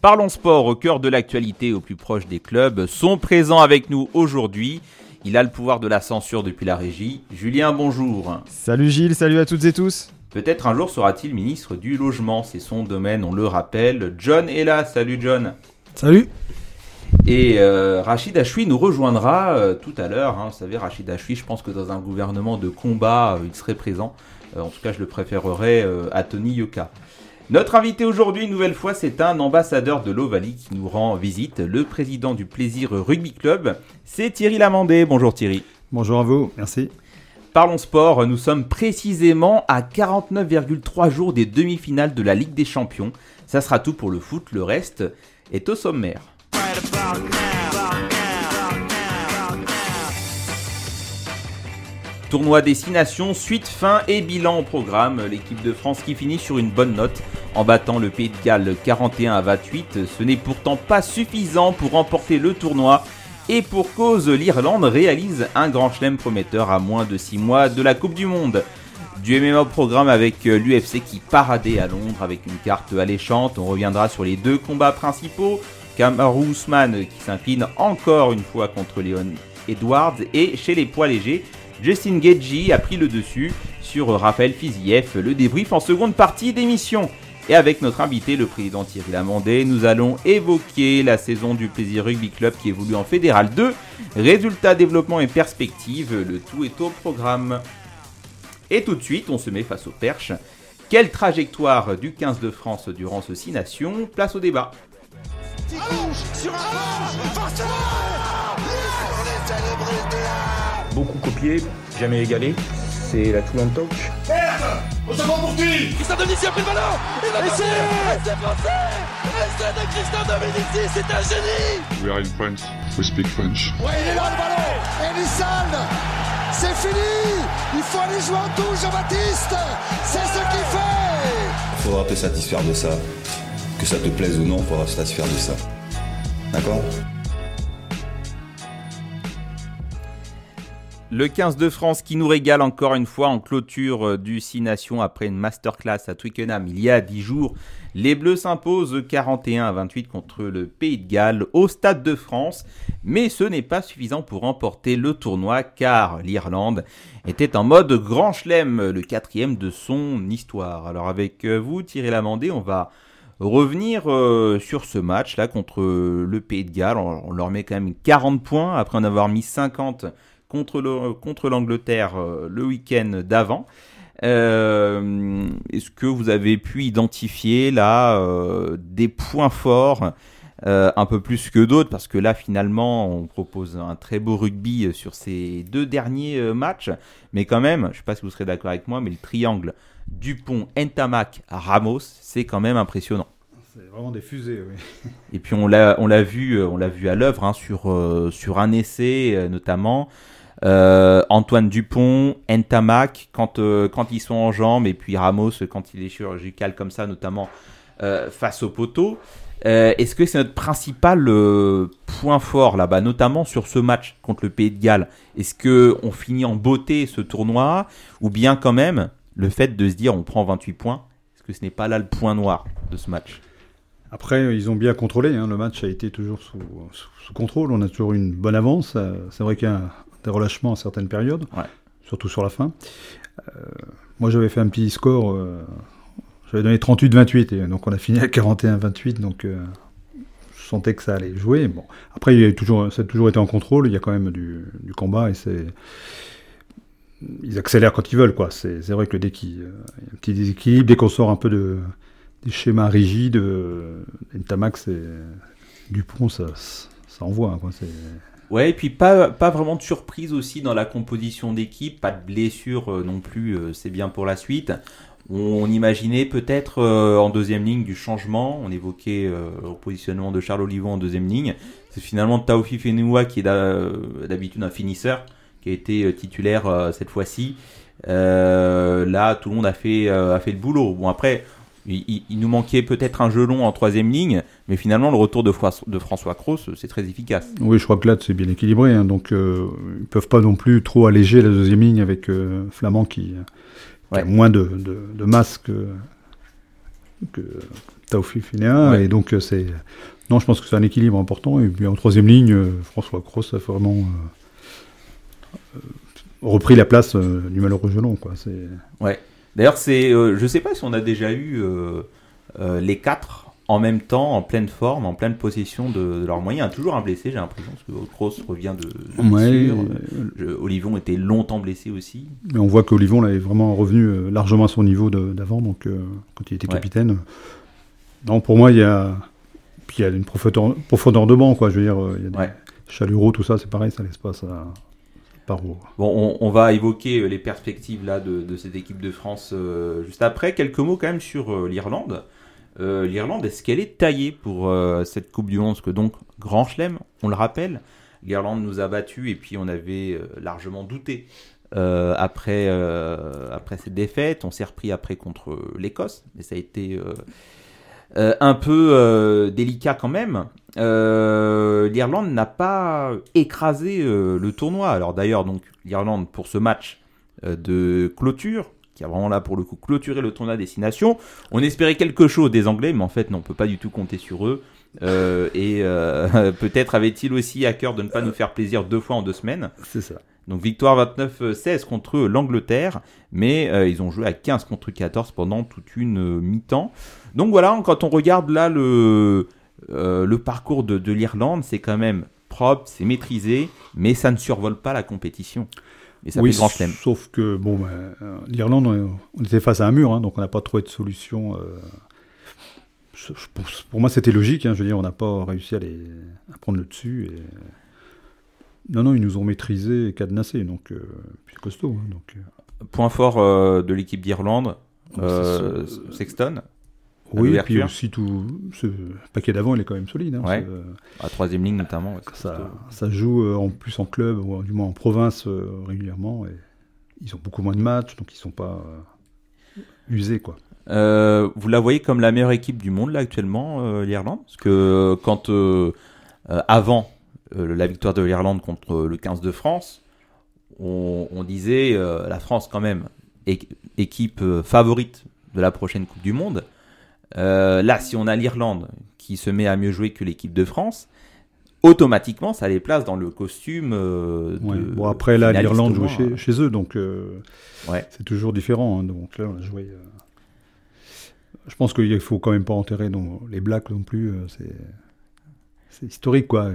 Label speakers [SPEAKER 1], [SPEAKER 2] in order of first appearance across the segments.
[SPEAKER 1] Parlons Sport au cœur de l'actualité, au plus proche des clubs, sont présents avec nous aujourd'hui. Il a le pouvoir de la censure depuis la régie. Julien, bonjour.
[SPEAKER 2] Salut Gilles, salut à toutes et tous.
[SPEAKER 1] Peut-être un jour sera-t-il ministre du logement, c'est son domaine, on le rappelle. John est là, salut John.
[SPEAKER 3] Salut.
[SPEAKER 1] Et euh, Rachid Achoui nous rejoindra euh, tout à l'heure. Hein. Vous savez, Rachid Achoui, je pense que dans un gouvernement de combat, euh, il serait présent. en tout cas, je le préférerais à Tony Yoka. Notre invité aujourd'hui, une nouvelle fois, c'est un ambassadeur de l'Ovalie qui nous rend visite, le président du Plaisir Rugby Club. C'est Thierry Lamandé. Bonjour Thierry.
[SPEAKER 3] Bonjour à vous, merci.
[SPEAKER 1] Parlons sport, nous sommes précisément à 49,3 jours des demi-finales de la Ligue des Champions. Ça sera tout pour le foot, le reste est au sommaire. Tournoi Destination, suite, fin et bilan au programme. L'équipe de France qui finit sur une bonne note en battant le Pays de Galles 41 à 28. Ce n'est pourtant pas suffisant pour remporter le tournoi. Et pour cause, l'Irlande réalise un grand chelem prometteur à moins de 6 mois de la Coupe du Monde. Du MMA au programme avec l'UFC qui paradait à Londres avec une carte alléchante. On reviendra sur les deux combats principaux. Kamaru Usman qui s'incline encore une fois contre Leon Edwards. Et chez les poids légers, Justin Gagey a pris le dessus sur Raphaël Fiziev. Le débrief en seconde partie d'émission. Et avec notre invité, le président Thierry Lamandé, nous allons évoquer la saison du Plaisir Rugby Club qui évolue en Fédéral 2. Résultats, développement et perspectives, le tout est au programme. Et tout de suite, on se met face aux perches. Quelle trajectoire du 15 de France durant ce 6 nations? Place au débat
[SPEAKER 4] copié, jamais égalé. C'est la Toulon Touch.
[SPEAKER 5] Merde! On se pour qui?
[SPEAKER 6] Christian Dominici a pris le ballon! Il a passé C'est français! De Christian Dominici, c'est un génie!
[SPEAKER 7] We are in France, we speak French.
[SPEAKER 5] Ouais, il est là le ballon! Elissalde C'est fini! Il faut aller jouer en touche, Jean-Baptiste! C'est ce qu'il fait!
[SPEAKER 8] Faudra te satisfaire de ça. Que ça te plaise ou non, il faudra se satisfaire de ça. D'accord?
[SPEAKER 1] Le 15 de France qui nous régale encore une fois en clôture euh, du 6 Nations après une masterclass à Twickenham il y a 10 jours. Les Bleus s'imposent 41 à 28 contre le Pays de Galles au Stade de France. Mais ce n'est pas suffisant pour remporter le tournoi car l'Irlande était en mode grand chelem, le quatrième de son histoire. Alors avec euh, vous Thierry Lamandé, on va revenir euh, sur ce match là contre le Pays de Galles. On, leur met quand même 40 points après en avoir mis 50 contre, le, contre l'Angleterre euh, le week-end d'avant. Euh, est-ce que vous avez pu identifier là euh, des points forts un peu plus que d'autres? Parce que là finalement on propose un très beau rugby sur ces deux derniers matchs mais quand même je ne sais pas si vous serez d'accord avec moi mais le triangle Dupont, Ntamak, Ramos c'est quand même impressionnant.
[SPEAKER 3] C'est vraiment des fusées, oui.
[SPEAKER 1] Et puis on l'a on l'a vu on l'a vu à l'œuvre hein, sur sur un essai notamment euh, Antoine Dupont, Ntamak quand, euh, quand ils sont en jambes, et puis Ramos quand il est chirurgical comme ça, notamment euh, face au poteau. Est-ce que c'est notre principal point fort là-bas, notamment sur ce match contre le Pays de Galles? Est-ce que on finit en beauté ce tournoi, ou bien quand même le fait de se dire on prend 28 points Est-ce que ce n'est pas là le point noir de ce match?
[SPEAKER 3] Après, ils ont bien contrôlé. Hein. Le match a été toujours sous, sous, contrôle. On a toujours une bonne avance. C'est vrai a des relâchements à certaines périodes, surtout sur la fin. Euh, moi, j'avais fait un petit score, euh, j'avais donné 38-28, et donc on a fini à 41-28, donc euh, je sentais que ça allait jouer. Bon. Après, il y a toujours, ça a toujours été en contrôle, il y a quand même du, combat, et c'est ils accélèrent quand ils veulent. quoi. C'est vrai que dès qu'il y a un petit déséquilibre, dès qu'on sort un peu de, des schémas rigides, euh, Tamax et Dupont, ça, ça envoie. Quoi.
[SPEAKER 1] Ouais, et puis pas, vraiment de surprise aussi dans la composition d'équipe, pas de blessure euh, non plus, euh, c'est bien pour la suite. On imaginait peut-être euh, en deuxième ligne du changement. On évoquait le positionnement de Charles Olivon en deuxième ligne. C'est finalement Taofi Fenua qui est d'habitude un finisseur, qui a été titulaire cette fois-ci. là, tout le monde a fait le boulot. Bon, après, il, nous manquait peut-être un jeu long en troisième ligne, mais finalement, le retour de, de François Cross, c'est très efficace.
[SPEAKER 3] Oui, je crois que là, c'est bien équilibré. Hein, donc, euh, ils peuvent pas non plus trop alléger la deuxième ligne avec euh, Flamand qui, a moins de, de, masse que, que Taufi Et donc, euh, c'est. Non, je pense que c'est un équilibre important. Et puis, en troisième ligne, François Cross a vraiment repris la place du malheureux Gelon. Quoi.
[SPEAKER 1] Ouais. D'ailleurs, c'est, euh, je ne sais pas si on a déjà eu euh, euh, les quatre en même temps, en pleine forme, en pleine possession de, leurs moyens. Toujours un blessé, j'ai l'impression, parce que Cross revient de, de Olivon était longtemps blessé aussi.
[SPEAKER 3] Mais on voit qu'Olivon est vraiment revenu largement à son niveau d'avant, donc quand il était capitaine. Non, pour moi, il y a, puis il y a une profondeur, profondeur de banc, quoi. Je veux dire, il y a des tout ça, c'est pareil, ça laisse pas ça.
[SPEAKER 1] Bon, on, va évoquer euh, les perspectives là de, cette équipe de France euh, juste après. Quelques mots quand même sur euh, l'Irlande. L'Irlande, est-ce qu'elle est taillée pour cette Coupe du Monde? Parce que donc, Grand Chelem, on le rappelle, l'Irlande nous a battus et puis on avait largement douté après, après cette défaite. On s'est repris après contre l'Écosse, mais ça a été un peu délicat quand même. Euh, l'Irlande n'a pas écrasé euh, le tournoi. Alors d'ailleurs, donc l'Irlande pour ce match euh, de clôture, qui a vraiment là pour le coup clôturé le tournoi destination, on espérait quelque chose des Anglais, mais en fait non, on peut pas du tout compter sur eux. et peut-être avait-il aussi à cœur de ne pas nous faire plaisir deux fois en deux semaines.
[SPEAKER 3] C'est ça.
[SPEAKER 1] Donc victoire 29-16 contre l'Angleterre, mais ils ont joué à 15 contre 14 pendant toute une mi-temps. Donc voilà, quand on regarde là le, euh, le parcours de, l'Irlande, c'est quand même propre, c'est maîtrisé, mais ça ne survole pas la compétition.
[SPEAKER 3] Et ça oui, grand sauf que bon, ben, euh, l'Irlande, on, était face à un mur, hein, donc on n'a pas trouvé de solution. Euh, pour, moi, c'était logique. Hein, je veux dire, on n'a pas réussi à, les, à prendre le dessus. Et... Non, non, ils nous ont maîtrisé et cadenassé, donc puis costaud. Hein, donc,
[SPEAKER 1] Point fort de l'équipe d'Irlande, Sexton.
[SPEAKER 3] Oui, et puis aussi tout ce paquet d'avant, il est quand même solide. Hein,
[SPEAKER 1] ouais. À troisième ligne notamment.
[SPEAKER 3] Ça, ça, joue euh, en plus en club, ou du moins en province euh, régulièrement. Et ils ont beaucoup moins de matchs, donc ils sont pas euh, usés. quoi.
[SPEAKER 1] vous la voyez comme la meilleure équipe du monde là actuellement, l'Irlande? Parce que quand avant la victoire de l'Irlande contre le 15 de France, on, on disait la France quand même équipe favorite de la prochaine Coupe du Monde. Euh, là, si on a l'Irlande qui se met à mieux jouer que l'équipe de France, automatiquement, ça les place dans le costume. Euh,
[SPEAKER 3] bon, après, là, l'Irlande joue chez, eux, donc euh, ouais. c'est toujours différent. Hein. donc là, on a joué. Je pense qu'il faut quand même pas enterrer les Blacks non plus. c'est historique, quoi.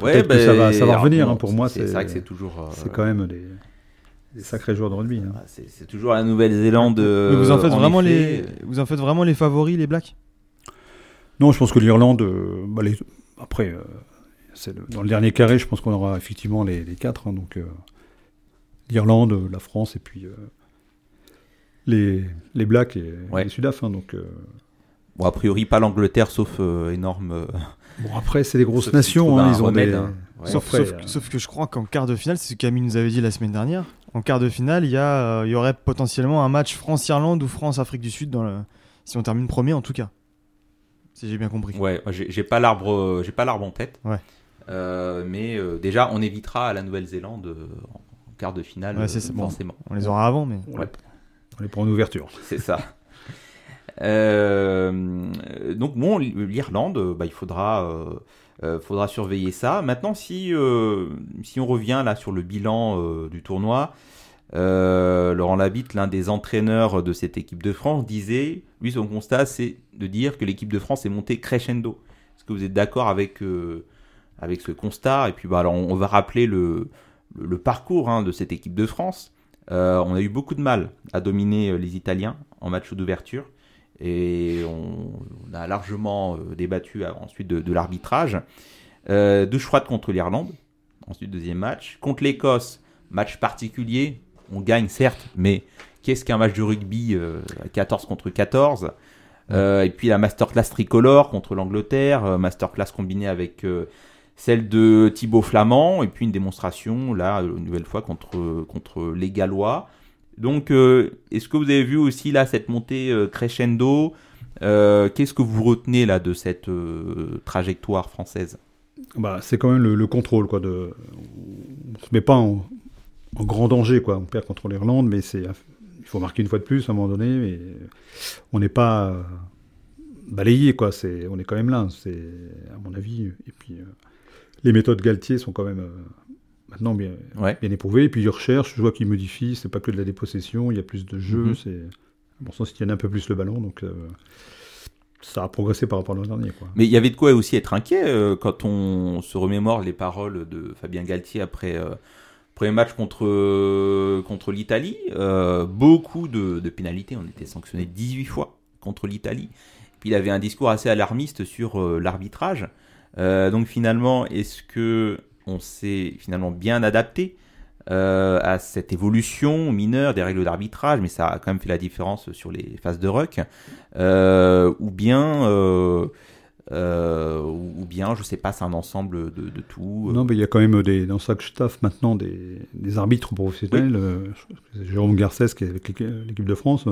[SPEAKER 3] Ouais, ben, ça va, ça va revenir. Hein, pour moi, c'est
[SPEAKER 1] vrai que c'est toujours.
[SPEAKER 3] c'est quand même des des sacrés joueurs de rugby. Hein. Ah,
[SPEAKER 1] c'est toujours la Nouvelle-Zélande.
[SPEAKER 2] vous en faites vraiment les, vous en faites vraiment les favoris, les Blacks?
[SPEAKER 3] Non, je pense que l'Irlande, euh, bah, après, euh, dans le dernier carré, je pense qu'on aura effectivement les, quatre. Hein, donc euh, l'Irlande, la France et puis les, les Blacks et les Sudaf. Hein, donc
[SPEAKER 1] bon, a priori pas l'Angleterre, sauf énorme.
[SPEAKER 3] Bon, après, c'est des grosses nations. ils ont des.
[SPEAKER 2] sauf, sauf, que je crois qu'en quart de finale, c'est ce que Camille nous avait dit la semaine dernière en quart de finale, il y, a, euh, il y aurait potentiellement un match France-Irlande ou France-Afrique du Sud, dans le... si on termine premier en tout cas. Si j'ai bien compris.
[SPEAKER 1] Ouais, j'ai pas l'arbre, euh, j'ai pas l'arbre en tête. Ouais. Euh, mais déjà, on évitera à la Nouvelle-Zélande en quart de finale, forcément.
[SPEAKER 2] on les aura avant, mais.
[SPEAKER 3] Ouais. On les prend en ouverture.
[SPEAKER 1] C'est ça. donc bon, l'Irlande, bah, il faudra, faudra surveiller ça. Maintenant, si, si on revient là sur le bilan du tournoi, Laurent Labitte, l'un des entraîneurs de cette équipe de France, disait, lui son constat, c'est de dire que l'équipe de France est montée crescendo. Est-ce que vous êtes d'accord avec, ce constat? Et puis bah, on, va rappeler le, le, parcours hein, de cette équipe de France. on a eu beaucoup de mal à dominer les Italiens en match d'ouverture et on, a largement euh, débattu ensuite de, l'arbitrage. Euh, deux choix contre l'Irlande, ensuite deuxième match. Contre l'Écosse, match particulier, on gagne certes, mais qu'est-ce qu'un match de rugby 14 contre 14 Et puis la masterclass tricolore contre l'Angleterre, masterclass combinée avec celle de Thibaut Flamand, et puis une démonstration, là, une nouvelle fois, contre les Gallois. Donc, est-ce que vous avez vu aussi là cette montée crescendo Qu'est-ce que vous retenez là de cette trajectoire française?
[SPEAKER 3] Bah, c'est quand même le, contrôle, quoi. De, on se met pas en, grand danger, quoi. On perd contre l'Irlande, mais c'est, il faut marquer une fois de plus à un moment donné, mais on n'est pas euh, balayé, quoi. On est quand même là, à mon avis. Et puis, euh, les méthodes Galtier sont quand même euh, maintenant bien, bien éprouvées. Et puis, ils recherchent, je vois qu'ils modifient. C'est pas que de la dépossession, il y a plus de jeux. Mm-hmm. C'est bon sens, ils tiennent un peu plus le ballon, donc ça a progressé par rapport à l'an dernier. Quoi.
[SPEAKER 1] Mais il y avait de quoi aussi être inquiet euh, quand on se remémore les paroles de Fabien Galtier après euh, premier match contre, euh, contre l'Italie. beaucoup de, de, pénalités, on était sanctionné 18 fois contre l'Italie. Puis il avait un discours assez alarmiste sur l'arbitrage. donc finalement, est-ce que on s'est finalement bien adapté euh, à cette évolution mineure des règles d'arbitrage, mais ça a quand même fait la différence sur les phases de ruck, euh, ou bien, euh, ou bien, je sais pas, c'est un ensemble de, tout.
[SPEAKER 3] Non, mais il y a quand même des, dans chaque staff maintenant des, des arbitres professionnels. Jérôme Garcès qui est avec l'équipe de France,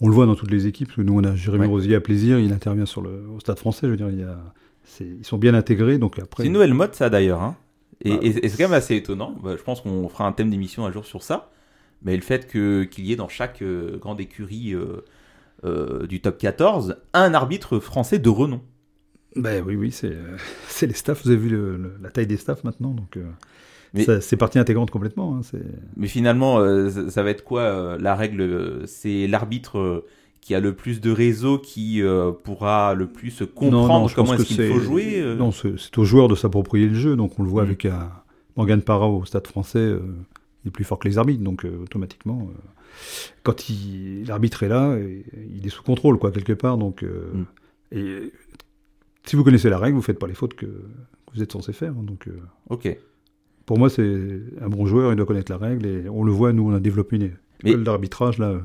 [SPEAKER 3] on le voit dans toutes les équipes. Parce que nous, on a Jérémy Rosier à plaisir, il intervient sur le, au Stade Français. Je veux dire, il y a, ils sont bien intégrés. Donc après.
[SPEAKER 1] C'est une nouvelle mode, ça d'ailleurs. Hein bah, et, c'est quand même assez étonnant. Bah, je pense qu'on fera un thème d'émission un jour sur ça. Mais le fait qu'il y ait dans chaque euh, grande écurie euh, euh, du top 14 un arbitre français de renom.
[SPEAKER 3] Ben oui, oui, c'est les staffs. Vous avez vu la taille des staffs maintenant, donc c'est partie intégrante complètement. Hein,
[SPEAKER 1] mais finalement, ça, va être quoi la règle? C'est l'arbitre qui a le plus de réseau qui euh, pourra le plus comprendre comment est-ce qu'il faut jouer
[SPEAKER 3] euh Non, c'est au joueur de s'approprier le jeu. Donc on le voit mm. avec un Morgan Parra au Stade français, euh, il est plus fort que les arbitres. Donc automatiquement, quand l'arbitre est là, il est sous contrôle, quoi, quelque part. Donc, mm. et si vous connaissez la règle, vous faites pas les fautes que, vous êtes censé faire. Hein. donc,
[SPEAKER 1] ok.
[SPEAKER 3] Pour moi, c'est un bon joueur, il doit connaître la règle. Et on le voit, nous, on a développé une mais, d'arbitrage là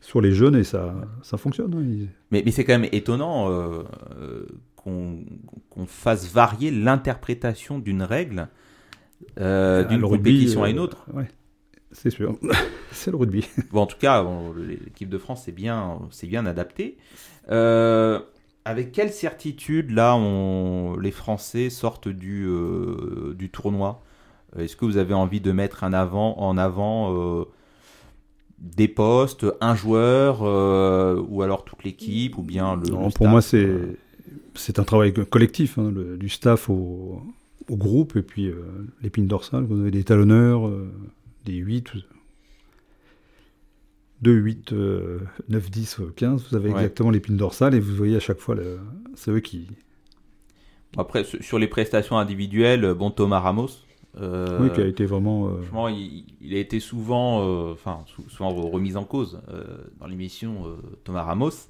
[SPEAKER 3] sur les jeunes et ça, ça fonctionne. Hein.
[SPEAKER 1] Mais, mais c'est quand même étonnant euh, euh, qu'on fasse varier l'interprétation d'une règle euh, d'une compétition à une autre.
[SPEAKER 3] Ouais, c'est sûr. c'est le rugby.
[SPEAKER 1] Bon, en tout cas, l'équipe de France s'est bien, bien adaptée. avec quelle certitude, là, on, les Français sortent du, du tournoi? Est-ce que vous avez envie de mettre un avant, en avant des postes, un joueur, euh, ou alors toute l'équipe, ou bien le.
[SPEAKER 3] Non, pour moi, c'est c'est un travail collectif, hein, du staff au, au, groupe, et puis euh, l'épine dorsale. Vous avez des talonneurs, euh, des 8, 2, 8, 9, 10, 15. Vous avez exactement l'épine dorsale, et vous voyez à chaque fois, c'est eux qui.
[SPEAKER 1] Après, sur les prestations individuelles, bon, Thomas Ramos,
[SPEAKER 3] euh, oui, qui a été vraiment.
[SPEAKER 1] Euh, franchement, il, a été souvent, euh, enfin, souvent remis en cause dans l'émission Thomas Ramos.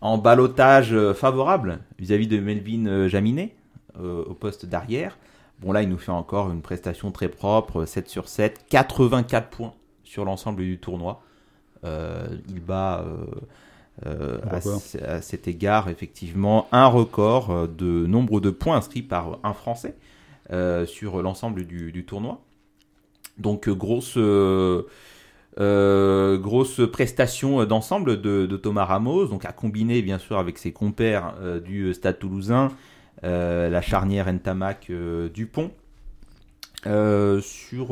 [SPEAKER 1] En balotage favorable vis-à-vis de Melvin Jaminet au poste d'arrière. Bon, là, il nous fait encore une prestation très propre 7 sur 7, 84 points sur l'ensemble du tournoi. il bat. à, à, cet égard, effectivement, un record de nombre de points inscrits par un Français. Euh, sur l'ensemble du, tournoi. Donc euh, grosse, euh, grosse prestation d'ensemble de, Thomas Ramos, donc à combiner bien sûr avec ses compères du Stade Toulousain, la charnière Ntamak Dupont. sur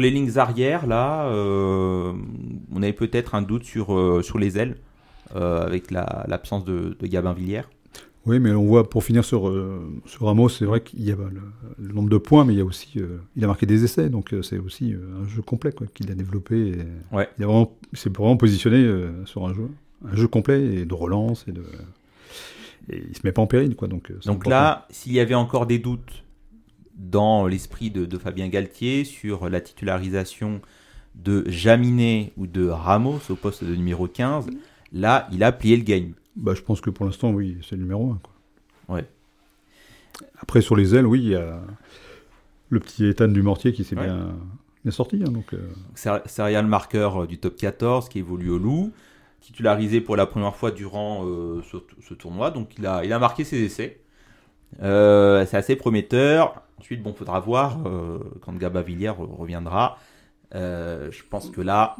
[SPEAKER 1] les lignes arrière, là, on avait peut-être un doute sur, sur les ailes, avec l'absence de, de Gabin Villière.
[SPEAKER 3] Oui, mais on voit, pour finir sur, euh, sur Ramos, c'est vrai qu'il y a le, nombre de points, mais il y a aussi, euh, il a marqué des essais, donc euh, c'est aussi un jeu complet qu'il a développé.
[SPEAKER 1] ouais.
[SPEAKER 3] Il s'est vraiment positionné sur un jeu, un jeu complet et de relance et de, et il se met pas en péril, quoi. Donc,
[SPEAKER 1] donc là, s'il y avait encore des doutes dans l'esprit de, de, Fabien Galtier sur la titularisation de Jaminet ou de Ramos au poste de numéro 15, là, il a plié le game.
[SPEAKER 3] Bah, je pense que pour l'instant, oui, c'est le numéro 1. Quoi.
[SPEAKER 1] Ouais.
[SPEAKER 3] Après, sur les ailes, oui, il y a le petit Ethan du Mortier qui s'est bien, sorti, hein, donc.
[SPEAKER 1] Serial marqueur du top 14 qui évolue au Loup, titularisé pour la première fois durant ce, ce, tournoi, donc il a, il a marqué ses essais. c'est assez prometteur. Ensuite, bon, faudra voir quand Gaba Villière reviendra. je pense que là,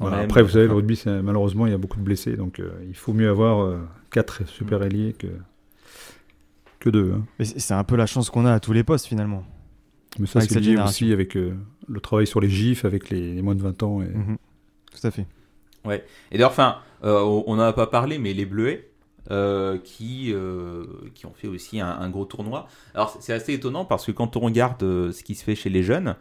[SPEAKER 3] après, vous savez, le rugby, malheureusement, il y a beaucoup de blessés, donc euh, il faut mieux avoir 4 euh, super ailiers que, que 2. Hein.
[SPEAKER 2] C'est un peu la chance qu'on a à tous les postes, finalement.
[SPEAKER 3] Mais ça, c'est lié aussi avec euh, le travail sur les gifs, avec les, moins de 20 ans. Et... Mhm.
[SPEAKER 2] Tout à fait.
[SPEAKER 1] Ouais. Et d'ailleurs, enfin, on n'en a pas parlé, mais les Bleuets, qui, qui ont fait aussi un, gros tournoi. Alors c'est assez étonnant parce que quand on regarde ce qui se fait chez les jeunes,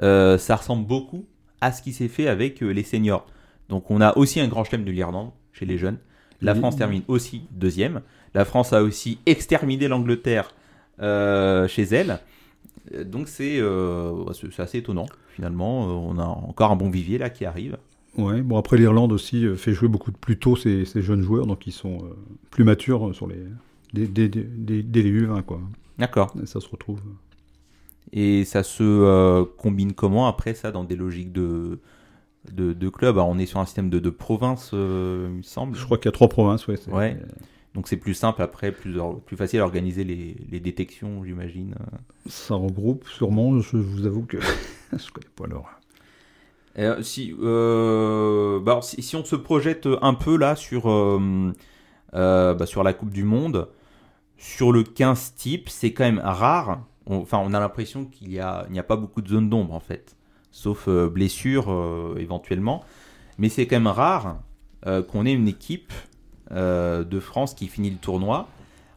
[SPEAKER 1] ça ressemble beaucoup à ce qui s'est fait avec euh, les seniors. Donc on a aussi un grand chelem de l'Irlande chez les jeunes. La France termine aussi deuxième. La France a aussi exterminé l'Angleterre euh, chez elle. Donc euh, c'est assez étonnant finalement. On a encore un bon vivier là qui arrive.
[SPEAKER 3] Ouais, bon après l'Irlande aussi fait jouer beaucoup plus tôt ces, jeunes joueurs, donc ils sont plus matures sur les dès, les U20 quoi.
[SPEAKER 1] D'accord.
[SPEAKER 3] Ça se retrouve.
[SPEAKER 1] Et ça se euh, combine comment après ça dans des logiques de, de, de club? Alors on est sur un système de, de province, euh, il me semble.
[SPEAKER 3] Je crois qu'il y a trois provinces, ouais.
[SPEAKER 1] ouais. Donc c'est plus simple après, plus, plus facile à organiser les, les détections, j'imagine.
[SPEAKER 3] Ça regroupe sûrement, je vous avoue que je connais pas.
[SPEAKER 1] Euh, si, bah, si, si, on se projette un peu là sur, bah, sur la Coupe du Monde, sur le 15 type, c'est quand même rare enfin, on a l'impression qu'il n'y a, a, pas beaucoup de zones d'ombre en fait, sauf euh, blessures euh, éventuellement. Mais c'est quand même rare euh, qu'on ait une équipe de France qui finit le tournoi.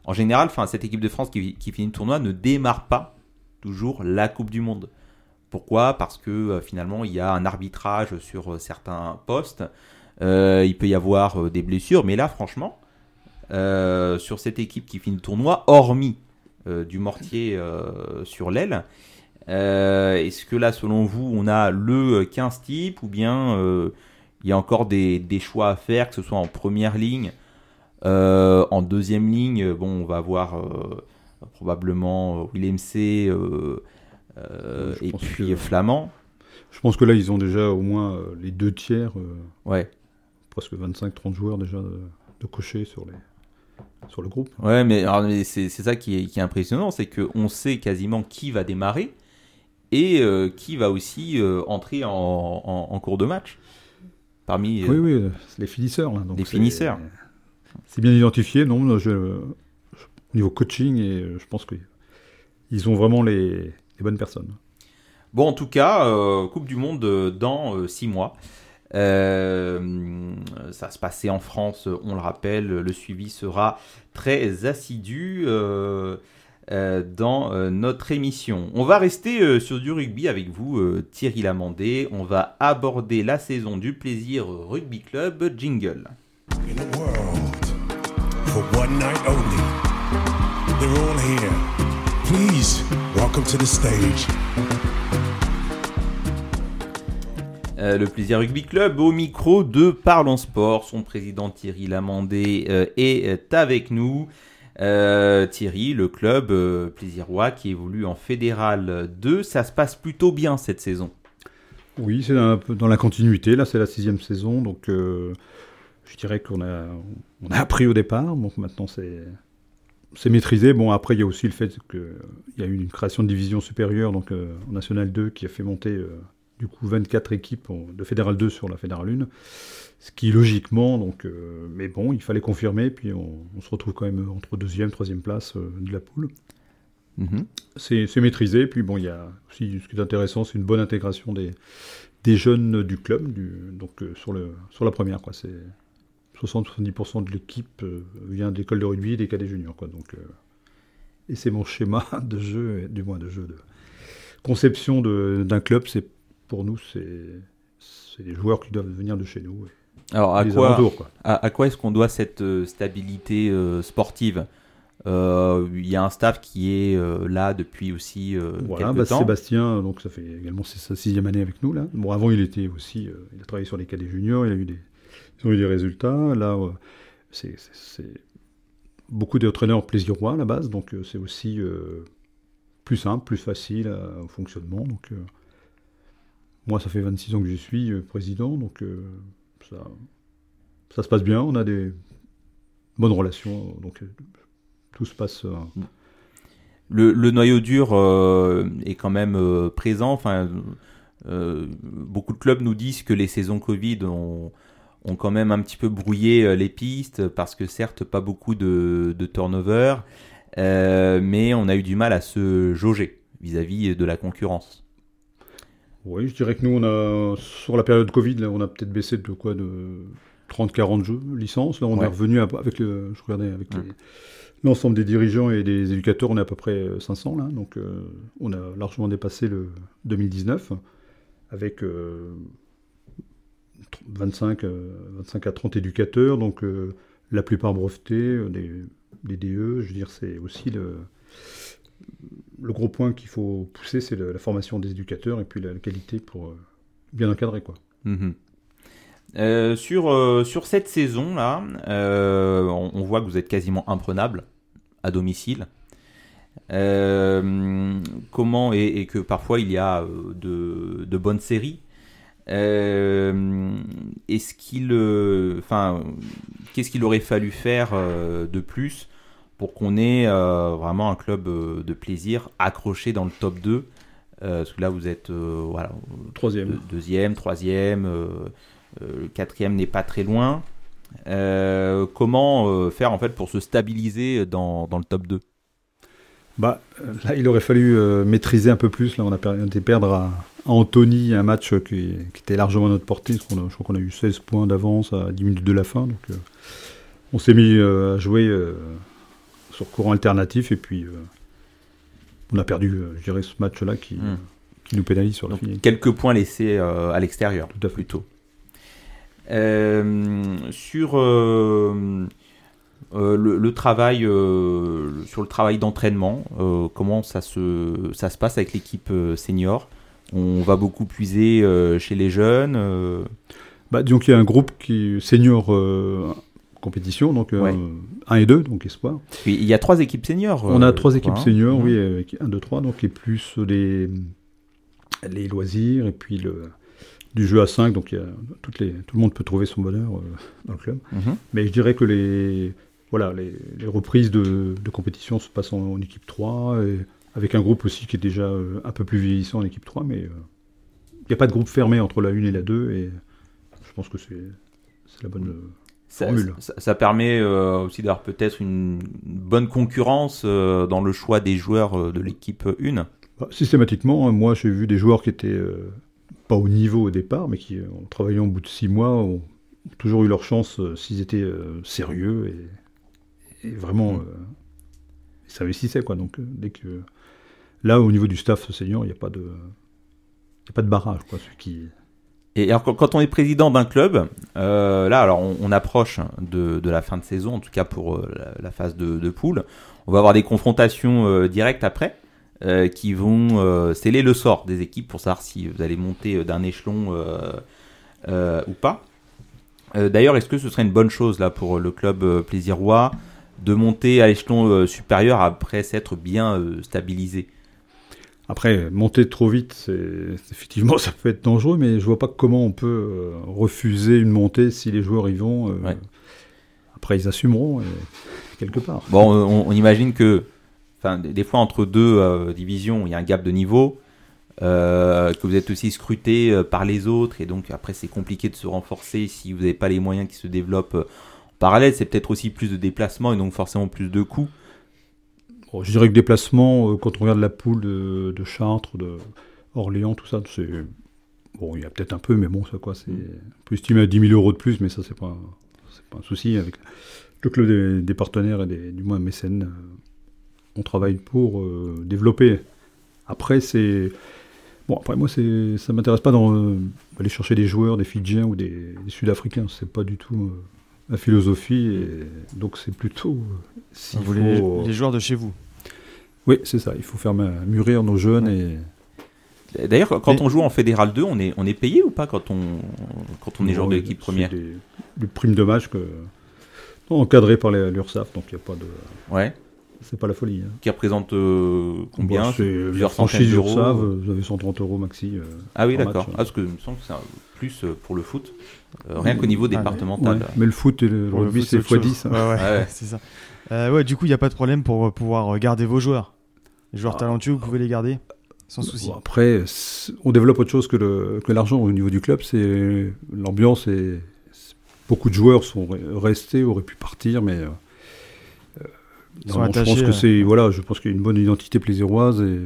[SPEAKER 1] En général, enfin, cette équipe de France qui, finit le tournoi ne démarre pas toujours la Coupe du Monde. Pourquoi? Parce que finalement, il y a un arbitrage sur certains postes. il peut y avoir des blessures, mais là, franchement, sur cette équipe qui finit le tournoi, hormis euh, du mortier euh, sur l'aile. Euh, est-ce que là, selon vous, on a le 15 type ou bien il y a encore des, choix à faire, que ce soit en première ligne, en deuxième ligne Bon, on va avoir probablement Willem C et puis Flamand.
[SPEAKER 3] Je pense que là, ils ont déjà au moins les deux tiers,
[SPEAKER 1] ouais.
[SPEAKER 3] presque 25-30 joueurs déjà de, de cocher sur les, sur le groupe.
[SPEAKER 1] Ouais, mais, c'est ça qui est, qui est impressionnant, c'est qu'on sait quasiment qui va démarrer et euh, qui va aussi euh, entrer en, en, cours de match. Parmi,
[SPEAKER 3] euh, oui, oui, les finisseurs. Là,
[SPEAKER 1] les finisseurs.
[SPEAKER 3] C'est bien identifié, non je, Au niveau coaching, et je pense qu'ils ont vraiment les, les, bonnes personnes.
[SPEAKER 1] Bon, en tout cas, Coupe du Monde dans six mois. Euh, ça se passait en France, on le rappelle. Le suivi sera très assidu. Euh, euh, dans notre émission. On va rester sur du rugby avec vous, Thierry Lamandé. On va aborder la saison du plaisir Rugby Club Jingle. In world, for one night only, they're all here. Please, welcome to the stage. Euh, le Plaisir Rugby Club au micro de Parlons Sport. Son président Thierry Lamandé euh, est avec nous. Euh, Thierry, le club Plaisirois qui évolue en Fédéral 2, ça se passe plutôt bien cette saison.
[SPEAKER 3] Oui, c'est dans la continuité. Là, c'est la sixième saison, donc je dirais qu'on a, appris au départ. Donc maintenant, c'est maîtrisé. Bon, après, il y a aussi le fait qu'il y a eu une création de division supérieure, donc National 2, qui a fait monter du coup 24 équipes de Fédéral 2 sur la Fédéral 1. Ce qui logiquement, donc, euh, mais bon, il fallait confirmer, puis on, se retrouve quand même entre deuxième, troisième place euh, de la poule. Mhm. C'est maîtrisé, puis bon, il y a aussi ce qui est intéressant, c'est une bonne intégration des, des jeunes du club, du, donc euh, sur, le, sur la première, quoi. C'est 60-70% de l'équipe vient de l'école de rugby et des cadets juniors, quoi. Donc, et c'est mon schéma de jeu, du moins de jeu de conception d'un club, c'est pour nous, c'est des joueurs qui doivent venir de chez nous.
[SPEAKER 1] Alors, à quoi, à, quoi est-ce qu'on doit cette euh, stabilité euh, sportive? Euh, Il y a un staff qui est là depuis aussi voilà, bah, temps.
[SPEAKER 3] Sébastien, donc ça fait également sa sixième année avec nous là. Bon, avant il était aussi, il a travaillé sur les cadets juniors, il a eu des, ils ont eu des résultats. Là, c'est beaucoup d'entraîneurs plaisirois à la base, donc c'est aussi plus simple, plus facile au fonctionnement. Donc moi, ça fait 26 ans que je suis président, donc ça, ça se passe bien. On a des bonnes relations, donc tout se passe.
[SPEAKER 1] Le, le, noyau dur est quand même présent. Enfin, beaucoup de clubs nous disent que les saisons Covid ont quand même un petit peu brouillé euh, les pistes parce que certes pas beaucoup de, turnover, euh, mais on a eu du mal à se jauger vis-à-vis de la concurrence.
[SPEAKER 3] Oui, je dirais que nous, on a, sur la période Covid, là, on a peut-être baissé de quoi de 30-40 jeux, licences. Là, on est revenu avec le, je regardais avec l'ensemble des dirigeants et des éducateurs, on est à peu près 500 là, donc euh, on a largement dépassé le 2019 avec 25, 25 euh, à 30 éducateurs, donc euh, la plupart brevetés, euh, des, DE. Je veux dire, c'est aussi le, le gros point qu'il faut pousser, c'est la, formation des éducateurs et puis la, qualité pour bien encadrer. Quoi.
[SPEAKER 1] Mhm. sur, sur cette saison-là, on, voit que vous êtes quasiment imprenable à domicile. comment et, que parfois il y a de, de bonnes séries. Euh, est-ce qu'il, euh, enfin, qu'est-ce qu'il aurait fallu faire euh, de plus pour qu'on ait vraiment un club de plaisir accroché dans le top 2 Parce que là, vous êtes voilà,
[SPEAKER 3] troisième,
[SPEAKER 1] deuxième, troisième, le quatrième n'est pas très loin. comment faire en fait pour se stabiliser dans, dans le top 2
[SPEAKER 3] bah, là, il aurait fallu maîtriser un peu plus. Là, on a été perdre à, Anthony, un match qui, était largement à notre portée. Je crois qu'on a eu 16 points d'avance à 10 minutes de la fin. Donc, euh, on s'est mis euh, à jouer euh, sur courant alternatif et puis on a perdu, je dirais, ce match-là qui, hmm. qui, nous pénalise sur finale.
[SPEAKER 1] Quelques points laissés à l'extérieur,
[SPEAKER 3] tout à fait.
[SPEAKER 1] Plutôt. sur le, travail, sur le travail d'entraînement, comment ça se, ça se passe avec l'équipe senior? On va beaucoup puiser euh, chez les jeunes. Euh?
[SPEAKER 3] Bah, disons qu'il y a un groupe qui senior euh, compétition, donc 1 et 2, donc espoir.
[SPEAKER 1] il y a trois équipes seniors.
[SPEAKER 3] On a trois équipes hein. seniors, oui, avec 1, 2, 3, donc et plus les, les loisirs et puis le, du jeu à 5, donc il y a toutes les, tout le monde peut trouver son bonheur dans le club. Mhm. Mais je dirais que les, voilà, les, reprises de, compétition se passent en, en équipe 3 et avec un groupe aussi qui est déjà euh, un peu plus vieillissant en équipe 3, mais il euh, n'y a pas de groupe fermé entre la 1 et la 2, et je pense que c'est la bonne euh, formule.
[SPEAKER 1] Ça, permet aussi d'avoir peut-être une bonne concurrence dans le choix des joueurs de l'équipe 1
[SPEAKER 3] bah, Systématiquement, hein, moi j'ai vu des joueurs qui étaient pas au niveau au départ, mais qui, en travaillant au bout de 6 mois, ont toujours eu leur chance s'ils étaient sérieux et, vraiment mmh. ils s'investissaient. Quoi. Donc dès que Là, au niveau du staff senior, il n'y a pas de, a pas de barrage, quoi. Ce qui...
[SPEAKER 1] Et alors, quand on est président d'un club, euh, là, alors on, approche de, la fin de saison, en tout cas pour euh, la, phase de, poule. On va avoir des confrontations euh, directes après, qui vont sceller le sort des équipes pour savoir si vous allez monter d'un échelon ou pas. D'ailleurs, est-ce que ce serait une bonne chose là pour le club plaisirois de monter à l'échelon supérieur après s'être bien stabilisé?
[SPEAKER 3] Après, monter trop vite, c'est effectivement, ça peut être dangereux, mais je vois pas comment on peut euh, refuser une montée si les joueurs y vont. Euh, après, ils assumeront quelque part.
[SPEAKER 1] Bon, on, imagine que, des fois entre deux euh, divisions, il y a un gap de niveau. que vous êtes aussi scruté par les autres et donc après c'est compliqué de se renforcer si vous n'avez pas les moyens qui se développent en parallèle c'est peut-être aussi plus de déplacements et donc forcément plus de coûts
[SPEAKER 3] je dirais que déplacement, euh, quand on regarde la poule de, Chartres, de Orléans, tout ça, c'est. Bon, il y a peut-être un peu, mais bon, ça quoi, c'est. On peut estimer à 10 000 euros de plus, mais ça, c'est pas, pas un souci. Avec le club des, partenaires et du moins mécènes, euh, on travaille pour euh, développer. Après, c'est. Bon, après, moi, c'est, ça m'intéresse pas d'aller chercher des joueurs, des Fidjiens ou des, Sud-Africains. C'est pas du tout la philosophie. Et donc, c'est plutôt.
[SPEAKER 2] Si vous voulez les joueurs de chez vous.
[SPEAKER 3] Oui, c'est ça. Il faut faire mûrir nos jeunes et.
[SPEAKER 1] D'ailleurs, quand on joue en Fédéral 2, on est, on est payé ou pas quand on, quand on est joueur de l'équipe première?
[SPEAKER 3] des, des primes de match que, encadrées par l'URSAF, donc il n'y a pas de.
[SPEAKER 1] Ouais.
[SPEAKER 3] C'est pas la folie. hein.
[SPEAKER 1] Qui représente euh, combien
[SPEAKER 3] Bah, c'est
[SPEAKER 1] Plusieurs centaines d'euros
[SPEAKER 3] vous avez 130 euros maxi. euh,
[SPEAKER 1] Ah oui, d'accord. Ah, parce que il me semble que c'est plus euh, pour le foot. Euh, rien qu'au niveau
[SPEAKER 2] Ah,
[SPEAKER 1] départemental.
[SPEAKER 3] Ouais, mais le foot et le rugby, c'est
[SPEAKER 2] autre chose.
[SPEAKER 3] x10. hein.
[SPEAKER 2] Ouais, ouais,
[SPEAKER 1] Ouais, ouais.
[SPEAKER 2] c'est ça. Euh, ouais, du coup, il n'y a pas de problème pour pouvoir garder vos joueurs. Les joueurs
[SPEAKER 3] Ah.
[SPEAKER 2] talentueux, vous pouvez les garder sans souci.
[SPEAKER 3] Bon, après, on développe autre chose que le- que l'argent au niveau du club. C'est l'ambiance et beaucoup de joueurs sont re- restés, auraient pu partir, mais
[SPEAKER 2] Ils sont
[SPEAKER 3] non, je pense que
[SPEAKER 2] euh,
[SPEAKER 3] c'est voilà, je pense qu'il y a une bonne identité plaisiroise et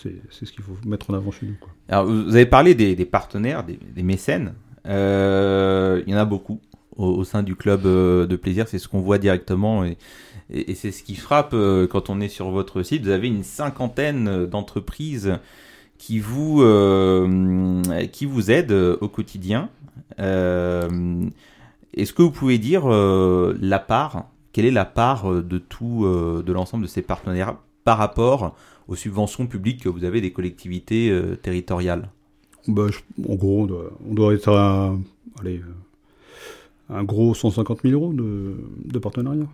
[SPEAKER 3] c'est c'est ce qu'il faut mettre en avant chez nous. Quoi.
[SPEAKER 1] Alors, vous avez parlé des, des partenaires, des, des mécènes. Euh, il y en a beaucoup au, au sein du club euh, de plaisir. C'est ce qu'on voit directement et, et- et c'est ce qui frappe euh, quand on est sur votre site. Vous avez une cinquantaine d'entreprises qui vous euh, qui vous aident au quotidien. Euh, Est-ce que vous pouvez dire euh, la part Quelle est la part euh, de tout euh, de l'ensemble de ces partenaires par rapport aux subventions publiques que vous avez des collectivités euh, territoriales?
[SPEAKER 3] Bah, je- en gros, on doit, on doit être à allez, un gros 150 000 euros de, de partenariat.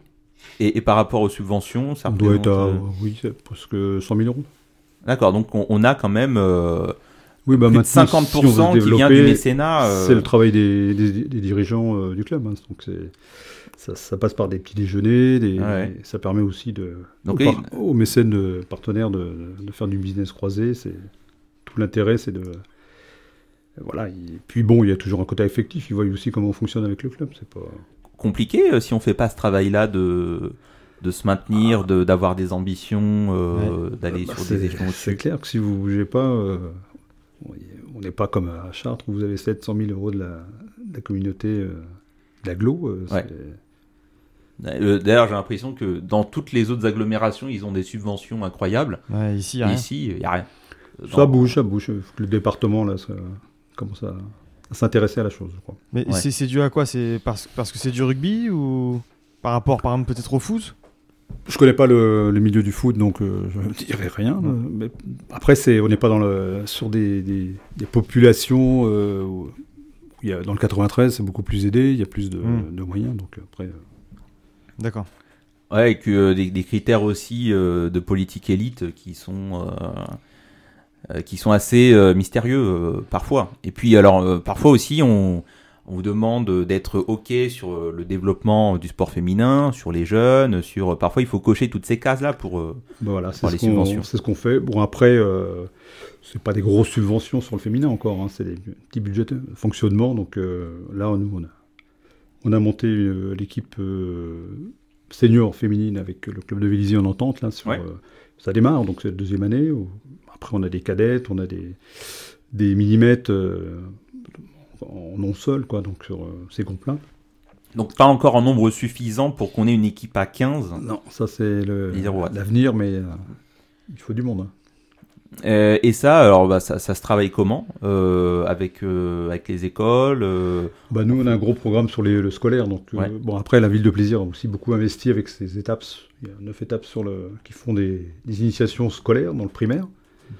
[SPEAKER 1] et, et par rapport aux subventions, ça
[SPEAKER 3] on doit être à
[SPEAKER 1] euh,
[SPEAKER 3] oui, presque 100 000 euros.
[SPEAKER 1] D'accord, donc on, on a quand même euh,
[SPEAKER 3] Oui, bah
[SPEAKER 1] plus de
[SPEAKER 3] maintenant,
[SPEAKER 1] 50%
[SPEAKER 3] si on veut se
[SPEAKER 1] qui vient du mécénat. euh,
[SPEAKER 3] C'est le travail des, des- des dirigeants euh, du club. hein. Donc ça, ça passe par des petits déjeuners. Des,
[SPEAKER 1] Ouais.
[SPEAKER 3] Ça permet aussi de,
[SPEAKER 1] Donc,
[SPEAKER 3] aux, par- aux mécènes de partenaires de, de faire du business croisé. Tout l'intérêt, c'est de. Voilà. il- puis bon, il y a toujours un côté affectif. Ils voient aussi comment on fonctionne avec le club. C'est pas.
[SPEAKER 1] compliqué euh, si on fait pas ce travail-là de, de se maintenir, de d'avoir des ambitions, euh, d'aller
[SPEAKER 3] Bah,
[SPEAKER 1] sur des échelons
[SPEAKER 3] c'est clair que si vous bougez pas, euh, on n'est pas comme à Chartres où vous avez 700 000 euros de la, de la communauté euh, d'aglo. euh,
[SPEAKER 1] Ouais.
[SPEAKER 3] c'est-
[SPEAKER 1] Euh, D'ailleurs, j'ai l'impression que dans toutes les autres agglomérations, ils ont des subventions incroyables.
[SPEAKER 2] Ouais, ici, il a.
[SPEAKER 1] Ici, n'y a rien.
[SPEAKER 3] Ça
[SPEAKER 1] Dans-
[SPEAKER 3] bouge, ça bouge. Faut que Le département, là, ça commence à, à s'intéresser à la chose, je crois.
[SPEAKER 2] Mais
[SPEAKER 1] Ouais.
[SPEAKER 2] c'est c'est dû à quoi? C'est parce, parce que c'est du rugby ou par rapport, par exemple, peut-être au foot?
[SPEAKER 3] Je connais pas le, le milieu du foot, donc euh, je ne dirai rien. là. Mais après, c'est, on n'est pas dans le, sur des, des, des populations euh, où il y a, dans le 93, c'est beaucoup plus aidé, il y a plus de,
[SPEAKER 2] Mm.
[SPEAKER 3] de moyens. Donc après, euh,
[SPEAKER 2] D'accord.
[SPEAKER 1] Ouais, et que euh, des, des critères aussi euh, de politique élite qui sont euh, euh, qui sont assez euh, mystérieux euh, parfois. Et puis alors euh, parfois aussi on on vous demande d'être ok sur euh, le développement du sport féminin, sur les jeunes, sur parfois il faut cocher toutes ces cases là pour euh,
[SPEAKER 3] ben voilà, c'est
[SPEAKER 1] Par
[SPEAKER 3] ce,
[SPEAKER 1] les
[SPEAKER 3] qu'on,
[SPEAKER 1] subventions.
[SPEAKER 3] c'est ce qu'on fait. Bon, après, euh, c'est pas des grosses subventions sur le féminin encore, hein, c'est des petits budgets de fonctionnement. Donc euh, là, nous, on a, on a monté euh, l'équipe euh, senior féminine avec le club de Vélizy en entente. Là, sur,
[SPEAKER 1] Ouais.
[SPEAKER 3] euh, ça démarre, donc c'est la deuxième année. où- après, on a des cadettes, on a des, des millimètres euh, en non sol, quoi, donc sur euh, ces groupes-là.
[SPEAKER 1] donc pas encore en nombre suffisant pour qu'on ait une équipe à 15.
[SPEAKER 3] Non, ça c'est l'avenir, mais euh, il faut du monde. hein.
[SPEAKER 1] Euh, et ça alors bah, ça, ça se travaille comment Euh, avec avec les écoles
[SPEAKER 3] Bah nous, on a un gros programme sur les- le scolaire. Donc,
[SPEAKER 1] Ouais.
[SPEAKER 3] bon, après, la ville de plaisir a aussi beaucoup investi avec ses étapes. Il y a neuf étapes sur le, qui font des, des initiations scolaires dans le primaire.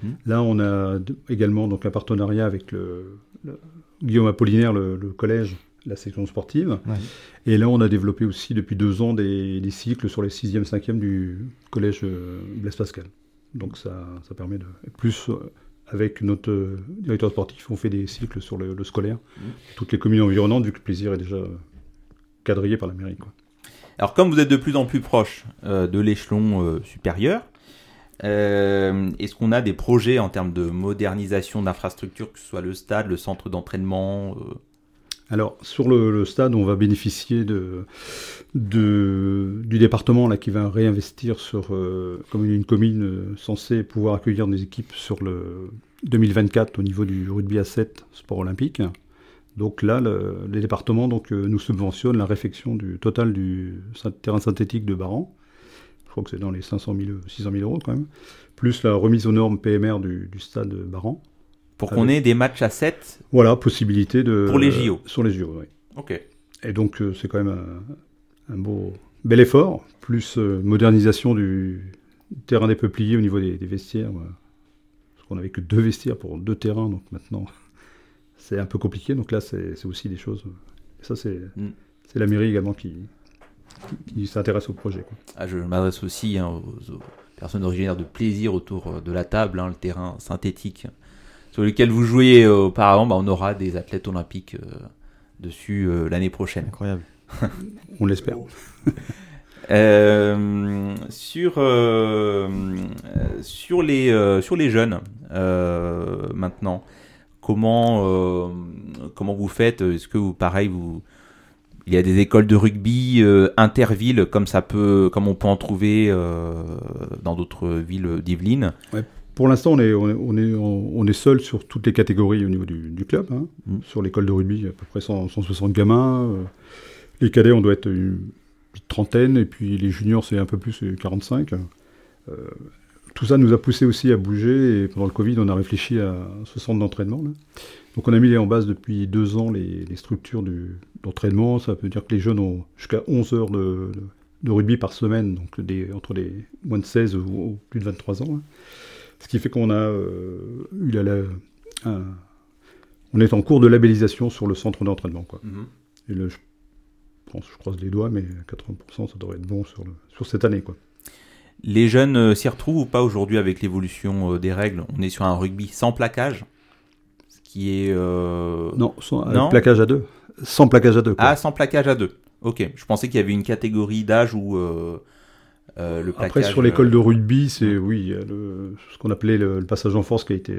[SPEAKER 1] Mhm.
[SPEAKER 3] Là, on a également donc, un partenariat avec le, le Guillaume Apollinaire, le, le collège, la section sportive.
[SPEAKER 2] Ouais.
[SPEAKER 3] Et là, on a développé aussi depuis deux ans des, des cycles sur les 6e, 5e du collège euh, Blaise Pascal. Donc ça, ça permet de... Plus euh, avec notre euh, directeur sportif, on fait des cycles sur le, le scolaire. Toutes les communes environnantes, vu que le plaisir est déjà quadrillé par la mairie. Quoi.
[SPEAKER 1] Alors, comme vous êtes de plus en plus proche euh, de l'échelon euh, supérieur, euh, est-ce qu'on a des projets en termes de modernisation d'infrastructures, que ce soit le stade, le centre d'entraînement euh,
[SPEAKER 3] Alors, sur le, stade, on va bénéficier de, du département là, qui va réinvestir sur, euh, comme une commune censée pouvoir accueillir des équipes sur le 2024 au niveau du rugby à 7 sport olympique. Donc là, le, les départements donc, nous subventionnent la réfection du total du terrain synthétique de Baran. Je crois que c'est dans les 500 000, 600 000 euros quand même. Plus la remise aux normes PMR du, du stade Baran.
[SPEAKER 1] pour qu'on ait des matchs à 7
[SPEAKER 3] Voilà, possibilité de...
[SPEAKER 1] Pour les JO.
[SPEAKER 3] Sur les JO, oui.
[SPEAKER 1] Ok.
[SPEAKER 3] Et donc, euh, c'est quand même un, un beau, bel effort, plus euh, modernisation du terrain des peupliers au niveau des, des vestiaires. voilà. Parce qu'on n'avait que deux vestiaires pour deux terrains, donc maintenant, c'est un peu compliqué. Donc là, c'est aussi des choses. Ça, c'est
[SPEAKER 1] Mm.
[SPEAKER 3] c'est la mairie également qui, qui s'intéressent au projet.
[SPEAKER 1] Ah, je m'adresse aussi hein, aux, personnes originaires de plaisir autour de la table, hein, le terrain synthétique sur lequel vous jouiez auparavant, bah, on aura des athlètes olympiques dessus l'année prochaine.
[SPEAKER 2] Incroyable.
[SPEAKER 3] on l'espère.
[SPEAKER 1] Euh, sur, euh, sur, les, euh, sur les jeunes, maintenant, comment, comment vous faites? Est-ce que vous, pareil, vous, il y a des écoles de rugby intervilles comme ça peut, comme on peut en trouver dans d'autres villes d'Yvelines
[SPEAKER 3] Pour l'instant, on est, on, est, on, est seul sur toutes les catégories au niveau du, club. Hein. Mm. Sur l'école de rugby, à peu près 160 gamins. les cadets, on doit être une, trentaine, et puis les juniors, c'est un peu plus, 45. Euh, tout ça nous a poussé aussi à bouger, et pendant le Covid, on a réfléchi à ce centre d'entraînement. Donc on a mis en base depuis deux ans les, structures d'entraînement, ça veut dire que les jeunes ont jusqu'à 11 heures de, rugby par semaine, donc des, entre les moins de 16 ou, plus de 23 ans. Hein. Ce qui fait qu'on a euh, eu la, on est en cours de labellisation sur le centre d'entraînement. Et le, je croise les doigts, mais 80% ça devrait être bon sur, sur cette année. Quoi.
[SPEAKER 1] Les jeunes euh, s'y retrouvent ou pas aujourd'hui avec l'évolution euh, des règles? On est sur un rugby sans plaquage, qui est... Euh,
[SPEAKER 3] non, sans, plaquage à deux. Sans plaquage à deux.
[SPEAKER 1] Ah, sans plaquage à deux. Ok, je pensais qu'il y avait une catégorie d'âge où... le plaquage,
[SPEAKER 3] Après, sur l'école de rugby, c'est oui, ce qu'on appelait le, passage en force qui a été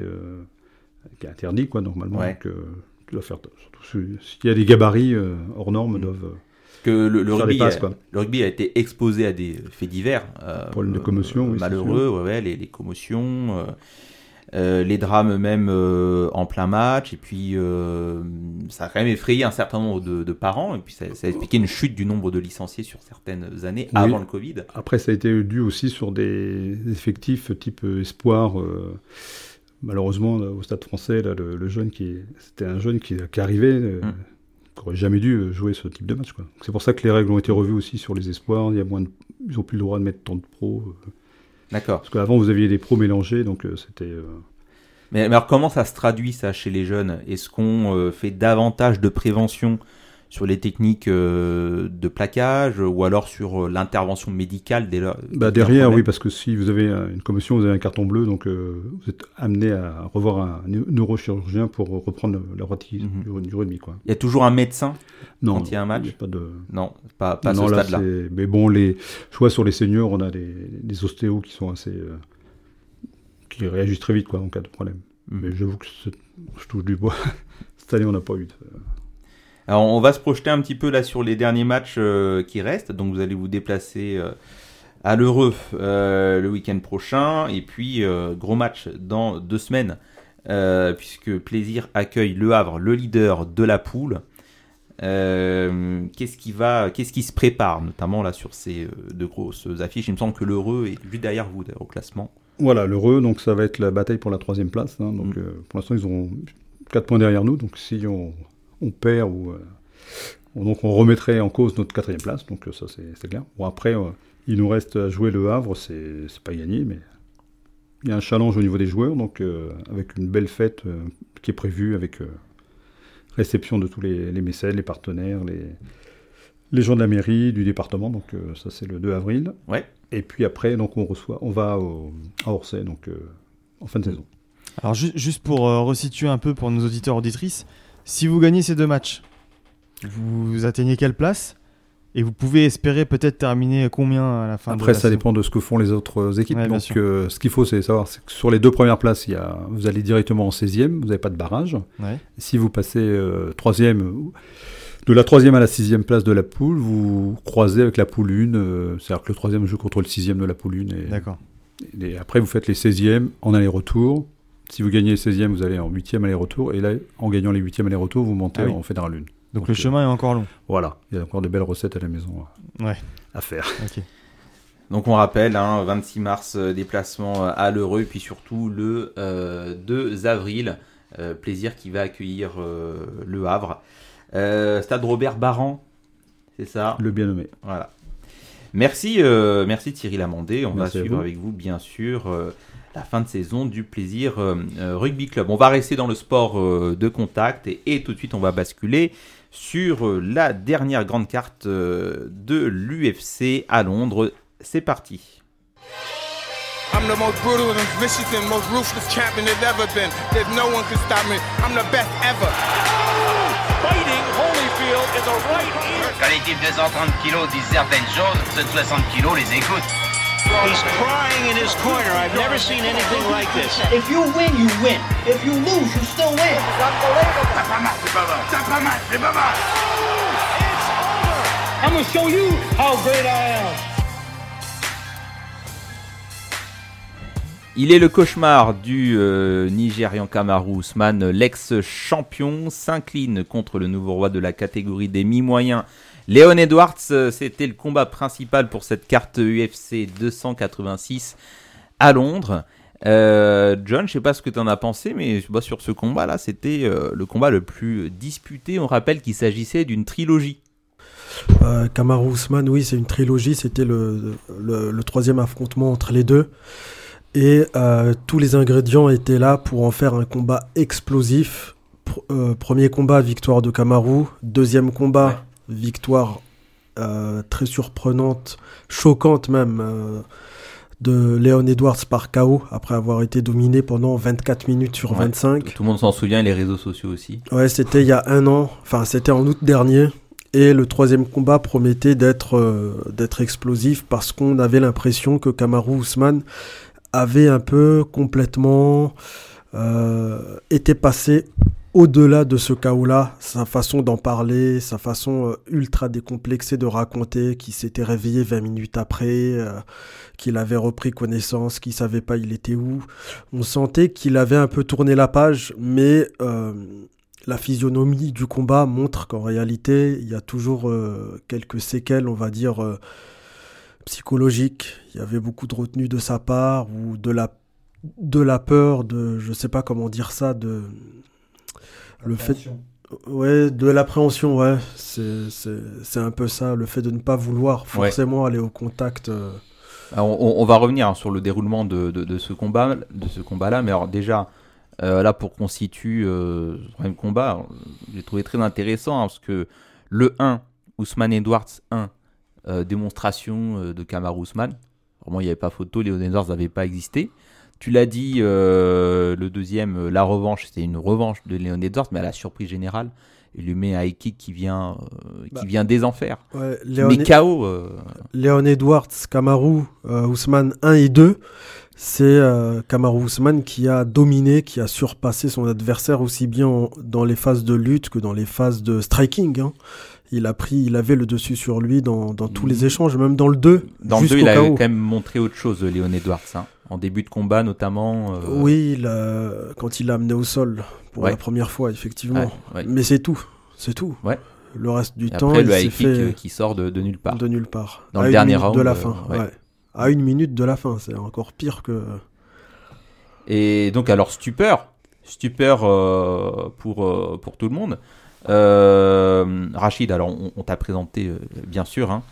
[SPEAKER 3] qui est interdit, quoi, normalement. Donc, tu dois faire, surtout s'il y a des gabarits hors normes, mm. doivent
[SPEAKER 1] que le, rugby a, le, rugby a, été exposé à des faits divers.
[SPEAKER 3] Euh, Problèmes de commotion,
[SPEAKER 1] Malheureux, ouais, les, les, commotions, euh, euh, les drames même euh, en plein match. Et puis, ça a quand même effrayé un certain nombre de, parents. Et puis, ça, a expliqué une chute du nombre de licenciés sur certaines années avant le Covid.
[SPEAKER 3] Après, ça a été dû aussi sur des effectifs type espoir malheureusement au stade français là, le, jeune qui c'était un jeune qui, qui arrivait hum n'aurait jamais dû euh, jouer ce type de match. C'est pour ça que les règles ont été revues aussi sur les espoirs. Il y a moins Ils n'ont plus le droit de mettre tant de pros. Euh.
[SPEAKER 1] D'accord.
[SPEAKER 3] Parce qu'avant, vous aviez des pros mélangés, donc euh, c'était.
[SPEAKER 1] Mais, alors, comment ça se traduit ça chez les jeunes? Est-ce qu'on fait davantage de prévention sur les techniques euh, de plaquage ou alors sur euh, l'intervention médicale dès
[SPEAKER 3] bah Derrière, oui, parce que si vous avez une commotion, vous avez un carton bleu, donc euh, vous êtes amené à revoir un neurochirurgien pour reprendre la pratique mhm. du, rugby. Quoi.
[SPEAKER 1] Il y a toujours un médecin
[SPEAKER 3] non,
[SPEAKER 1] quand il y a un match
[SPEAKER 3] pas de...
[SPEAKER 1] Non, pas, pas ce stade-là.
[SPEAKER 3] Mais bon, les... soit sur les seniors, on a des, des ostéos qui sont assez... qui réagissent très vite quoi, en cas de problème. Mhm. Mais j'avoue que je touche du bois. Cette année, on n'a pas eu de...
[SPEAKER 1] Alors, on va se projeter un petit peu là sur les derniers matchs euh, qui restent. Donc, vous allez vous déplacer euh, à l'Heureux euh, le week-end prochain. Et puis, gros match dans deux semaines, puisque Plaisir accueille Le Havre, le leader de la poule. qu'est-ce qui va, qu'est-ce qui se prépare, notamment là sur ces deux grosses affiches? Il me semble que l'Heureux est juste derrière vous au classement.
[SPEAKER 3] Voilà, l'Heureux, donc ça va être la bataille pour la troisième place. Hein. donc, mm. pour l'instant, ils ont 4 points derrière nous. Donc, si on on perd ou euh, donc on remettrait en cause notre quatrième place. Donc euh, ça c'est clair. Bon après, euh, il nous reste à jouer le Havre, c'est pas gagné, mais il y a un challenge au niveau des joueurs, donc avec une belle fête qui est prévue avec réception de tous les, les, mécènes, les partenaires, les, les gens de la mairie, du département. Donc ça c'est le 2 avril.
[SPEAKER 1] Ouais.
[SPEAKER 3] Et puis après, donc on reçoit, on va à Orsay, donc en fin de saison.
[SPEAKER 2] Alors juste pour resituer un peu pour nos auditeurs auditrices, si vous gagnez ces deux matchs, vous atteignez quelle place et vous pouvez espérer peut-être terminer combien à la fin
[SPEAKER 3] Après,
[SPEAKER 2] de
[SPEAKER 3] la ça dépend de ce que font les autres équipes. Donc, euh, ce qu'il faut, c'est savoir que sur les deux premières places, il y a, vous allez directement en 16e, vous n'avez pas de barrage. Si vous passez euh, de la troisième à la sixième place de la poule, vous croisez avec la poule 1. Euh, c'est-à-dire que le troisième joue contre le sixième de la poule 1.
[SPEAKER 2] D'accord.
[SPEAKER 3] Et après, vous faites les 16e en aller-retour. Si vous gagnez 16e, vous allez en 8e aller-retour. Et là, en gagnant les 8e aller-retour, vous montez ah en Fédéral Lune.
[SPEAKER 2] Donc, Donc le chemin est encore long.
[SPEAKER 3] Voilà, il y a encore de belles recettes à la maison
[SPEAKER 2] ouais.
[SPEAKER 3] à faire.
[SPEAKER 1] Donc on rappelle, hein, 26 mars, euh, déplacement euh, à l'Heureux, et puis surtout le 2 euh, avril, plaisir qui va accueillir le Havre. Stade Robert Barran, c'est ça?
[SPEAKER 3] Le bien nommé.
[SPEAKER 1] Voilà. Merci, merci Thierry Lamandé. On va suivre avec vous, bien sûr, la fin de saison du plaisir rugby club. On va rester dans le sport de contact et, tout de suite, on va basculer sur la dernière grande carte de l'UFC à Londres. C'est parti. I'm the most brutal and vicious and most ruthless champion there's ever been. There's no one can stop me. I'm the best ever. Fighting Holyfield in the right ear. Quand les types de 130 kilos disent certaines choses, ceux de 60 kilos les écoutent. He's crying in his corner. I've never seen anything like this. If you win, you win. If you lose, you still win. It's unbelievable. T'as pas mal, c'est pas mal. T'as pas mal, c'est pas mal. It's over. I'm gonna show you how great I am. Il est le cauchemar du euh, Nigérian Kamaru Usman, l'ex-champion, s'incline contre le nouveau roi de la catégorie des mi-moyens. Léon Edwards, c'était le combat principal pour cette carte UFC 286 à Londres. Euh, John, je sais pas ce que tu en as pensé, mais sur ce combat-là, c'était euh, le combat le plus disputé. On rappelle qu'il s'agissait d'une trilogie.
[SPEAKER 9] Euh, Kamaru Usman, oui, c'est une trilogie. C'était le, le, troisième affrontement entre les deux. Et euh, tous les ingrédients étaient là pour en faire un combat explosif. Euh, premier combat, victoire de Kamaru. Deuxième combat, victoire euh, très surprenante, choquante même, de Léon Edwards par KO, après avoir été dominé pendant 24 minutes sur 25.
[SPEAKER 1] Tout le monde s'en souvient, les réseaux sociaux aussi.
[SPEAKER 9] Ouais, c'était il y a un an, enfin c'était en août dernier. Et le troisième combat promettait d'être d'être explosif parce qu'on avait l'impression que Kamaru Ousmane avait un peu complètement euh, été passé au-delà de ce chaos-là, sa façon d'en parler, sa façon euh, ultra décomplexée de raconter, qu'il s'était réveillé 20 minutes après, euh, qu'il avait repris connaissance, qu'il savait pas il était où. On sentait qu'il avait un peu tourné la page, mais la physionomie du combat montre qu'en réalité, il y a toujours quelques séquelles, on va dire psychologique. Il y avait beaucoup de retenue de sa part ou de la de la peur de je sais pas comment dire ça de le fait ouais de l'appréhension ouais c'est un peu ça le fait de ne pas vouloir forcément aller au contact euh.
[SPEAKER 1] on, va revenir hein, sur le déroulement de, de, ce combat de ce combat là mais alors déjà euh, là pour constituer euh, ce troisième combat j'ai trouvé très intéressant hein, parce que le 1 Ousmane Edwards 1 euh, démonstration de Kamaru Usman. Vraiment, il n'y avait pas photo, les Edwards n'avaient pas existé. Tu l'as dit, euh, le deuxième, la revanche, c'était une revanche de Léon Edwards, mais à la surprise générale, il lui met un high kick qui vient, qui bah, vient des enfers. mais KO.
[SPEAKER 9] Léon Edwards, Kamaru, Ousmane 1 et 2, c'est Kamaru Ousmane qui a dominé, qui a surpassé son adversaire aussi bien dans les phases de lutte que dans les phases de striking. Hein il a pris, il avait le dessus sur lui dans, tous les échanges, même dans le 2.
[SPEAKER 1] Dans le 2, il a quand même montré autre chose, Léon Edwards, hein. en début de combat notamment.
[SPEAKER 9] Euh, oui, quand il l'a amené au sol pour la première fois, effectivement. Mais c'est tout, c'est tout. Ouais. Le reste du temps,
[SPEAKER 1] après, le high kick euh, qui sort de, nulle part.
[SPEAKER 9] De nulle part.
[SPEAKER 1] Dans le dernier round.
[SPEAKER 9] De la fin, euh, À une minute de la fin, c'est encore pire que.
[SPEAKER 1] Et donc, alors, stupeur. Stupeur pour, pour tout le monde. Euh, Rachid, alors on, t'a présenté, euh, bien sûr, hein,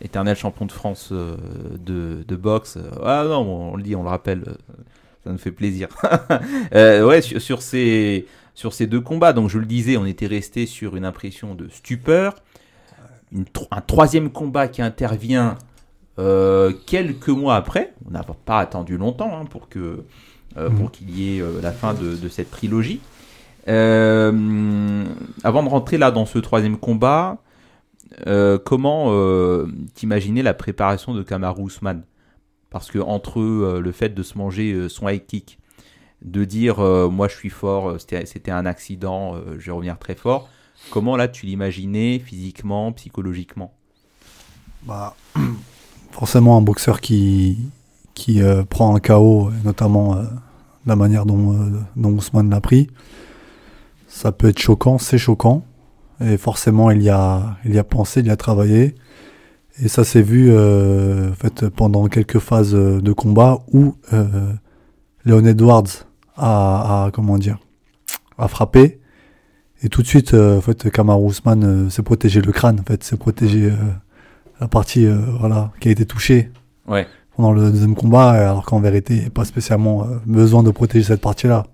[SPEAKER 1] éternel champion de France euh, de, boxe. Ah non, on, le dit, on le rappelle, ça nous fait plaisir. ouais, sur, ces, sur ces deux combats, donc je le disais, on était resté sur une impression de stupeur. un troisième combat qui intervient quelques mois après. On n'a pas attendu longtemps hein, pour que pour mmh. qu'il y ait la fin de cette trilogie. Euh, avant de rentrer là dans ce troisième combat, euh, comment euh, t'imaginer la préparation de Kamaru Usman? Parce que entre le fait de se manger son high kick, de dire moi je suis fort, c'était un accident, je vais revenir très fort. Comment là tu l'imaginais physiquement, psychologiquement?
[SPEAKER 3] Bah, Forcément un boxeur qui, qui prend un KO, notamment la manière dont, dont Ousmane l'a pris ça peut être choquant, c'est choquant. Et forcément, il y a, il y a pensé, il y a travaillé. Et ça s'est vu euh, en fait, pendant quelques phases de combat où euh, Leon Edwards a, comment dire, a frappé. Et tout de suite, euh, en fait, Kamaru Usman euh, s'est protégé le crâne, en fait, s'est protégé
[SPEAKER 10] la partie euh, voilà, qui a été touchée
[SPEAKER 1] Ouais.
[SPEAKER 10] pendant le deuxième combat, alors qu'en vérité, il n'y a pas spécialement euh, besoin de protéger cette partie-là.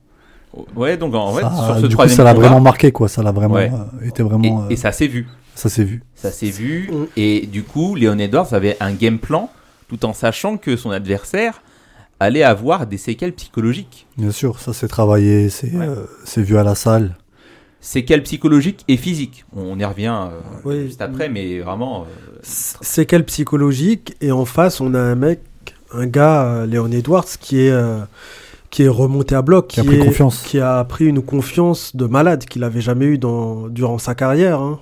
[SPEAKER 1] Ouais, donc en fait,
[SPEAKER 10] Ça,
[SPEAKER 1] sur ce
[SPEAKER 10] du coup, ça l'a vraiment marqué, quoi. Ça l'a vraiment
[SPEAKER 1] Ouais.
[SPEAKER 10] euh, été vraiment.
[SPEAKER 1] Et, et
[SPEAKER 10] euh,
[SPEAKER 1] ça s'est vu.
[SPEAKER 10] ça s'est vu.
[SPEAKER 1] Ça s'est vu. Et du coup, Léon Edwards avait un game plan tout en sachant que son adversaire allait avoir des séquelles psychologiques.
[SPEAKER 10] Bien sûr, ça s'est travaillé, c'est euh, c'est vu à la salle.
[SPEAKER 1] Séquelles psychologiques et physiques. On y revient euh,
[SPEAKER 9] Oui.
[SPEAKER 1] juste après, mais vraiment. euh,
[SPEAKER 9] C'est quel psychologique et en face on a un mec, un gars, euh, Léon Edwards, qui est euh, qui est remonté à bloc,
[SPEAKER 10] Qui a pris
[SPEAKER 9] est-
[SPEAKER 10] confiance.
[SPEAKER 9] qui a pris une confiance de malade qu'il avait jamais eu dans durant sa carrière. hein.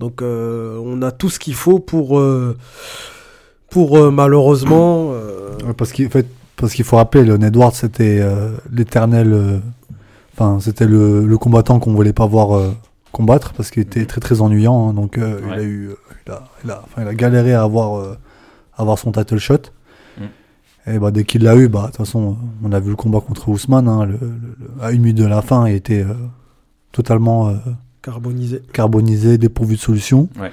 [SPEAKER 9] Donc euh, on a tout ce qu'il faut pour euh, pour euh, malheureusement. euh,
[SPEAKER 10] Ouais, parce qu'il en fait, parce qu'il faut rappeler, Leon Edwards, c'était euh, l'éternel. euh, Enfin, c'était le, le combattant qu'on voulait pas voir euh, combattre parce qu'il était très très ennuyant. hein, donc, euh, il a eu, il a, il a- il a galéré à avoir, euh, à avoir son title shot. Et bah, dès qu'il l'a eu, bah, de toute façon, on a vu le combat contre Ousmane. hein, le- le- le- à une minute de la fin, il était euh, totalement euh,
[SPEAKER 9] Carbonisé.
[SPEAKER 10] carbonisé, dépourvu de solution.
[SPEAKER 1] Ouais.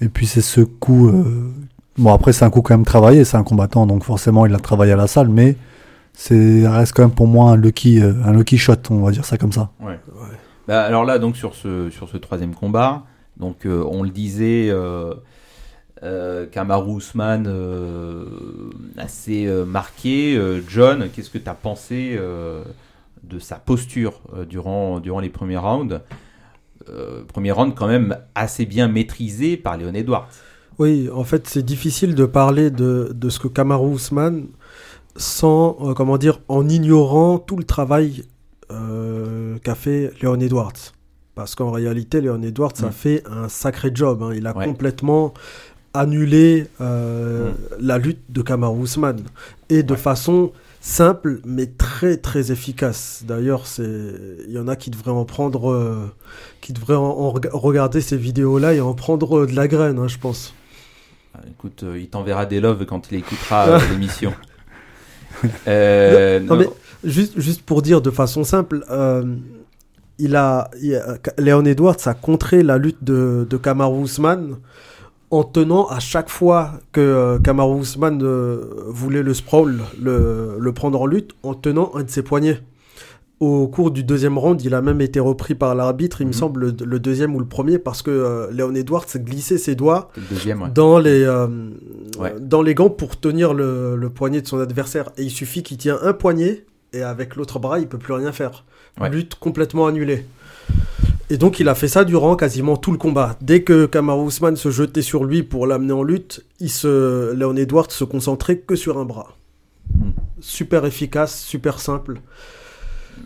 [SPEAKER 10] Et puis c'est ce coup. euh, Bon, après, c'est un coup quand même travaillé, c'est un combattant, donc forcément, il a travaillé à la salle, mais c'est ça reste quand même pour moi un lucky, un lucky shot, on va dire ça comme ça.
[SPEAKER 1] Ouais. Bah, alors là, donc sur ce, sur ce troisième combat, donc euh, on le disait, euh, Kamaru Usman euh, assez euh, marqué. Euh, John, qu'est-ce que tu as pensé de sa posture durant, durant les premiers rounds? Premier round quand même assez bien maîtrisé par Léon Edwards.
[SPEAKER 9] Oui, en fait, c'est difficile de parler de, de ce que Kamaru Usman sans, comment dire, en ignorant tout le travail qu'a fait Léon Edwards. Parce qu'en réalité, Léon Edwards a
[SPEAKER 1] Mm.
[SPEAKER 9] fait un sacré job. hein. Il a
[SPEAKER 1] Ouais.
[SPEAKER 9] complètement annulé euh, la lutte de Kamaru Usman. Et de façon simple, mais très très efficace. D'ailleurs, c'est il y en a qui devraient en prendre, euh, qui devraient en, en rega- regarder ces vidéos-là et en prendre euh, de la graine, hein, je pense.
[SPEAKER 1] Ah, Écoute, il t'enverra des loves quand il écoutera l'émission.
[SPEAKER 9] Non,
[SPEAKER 1] non.
[SPEAKER 9] mais juste, juste pour dire de façon simple, il a, il a- Léon Edwards a contré la lutte de, de Kamaru Usman en tenant à chaque fois que euh, Kamaru Usman euh, voulait le sprawl, le, le prendre en lutte, en tenant un de ses poignets. Au cours du deuxième round, il a même été repris par l'arbitre, il me semble, le, le deuxième ou le premier, parce que euh, Léon Edwards glissait ses doigts
[SPEAKER 1] Le deuxième, ouais.
[SPEAKER 9] dans, les,
[SPEAKER 1] Ouais.
[SPEAKER 9] dans les gants pour tenir le, le poignet de son adversaire. Et il suffit qu'il tient un poignet, et avec l'autre bras, il peut plus rien faire.
[SPEAKER 1] Ouais.
[SPEAKER 9] Lutte complètement annulée. Et donc il a fait ça durant quasiment tout le combat. Dès que Kamaru Usman se jetait sur lui pour l'amener en lutte, il se, Léon Edwards se concentrait que sur un bras.
[SPEAKER 1] Hmm.
[SPEAKER 9] Super efficace, super simple.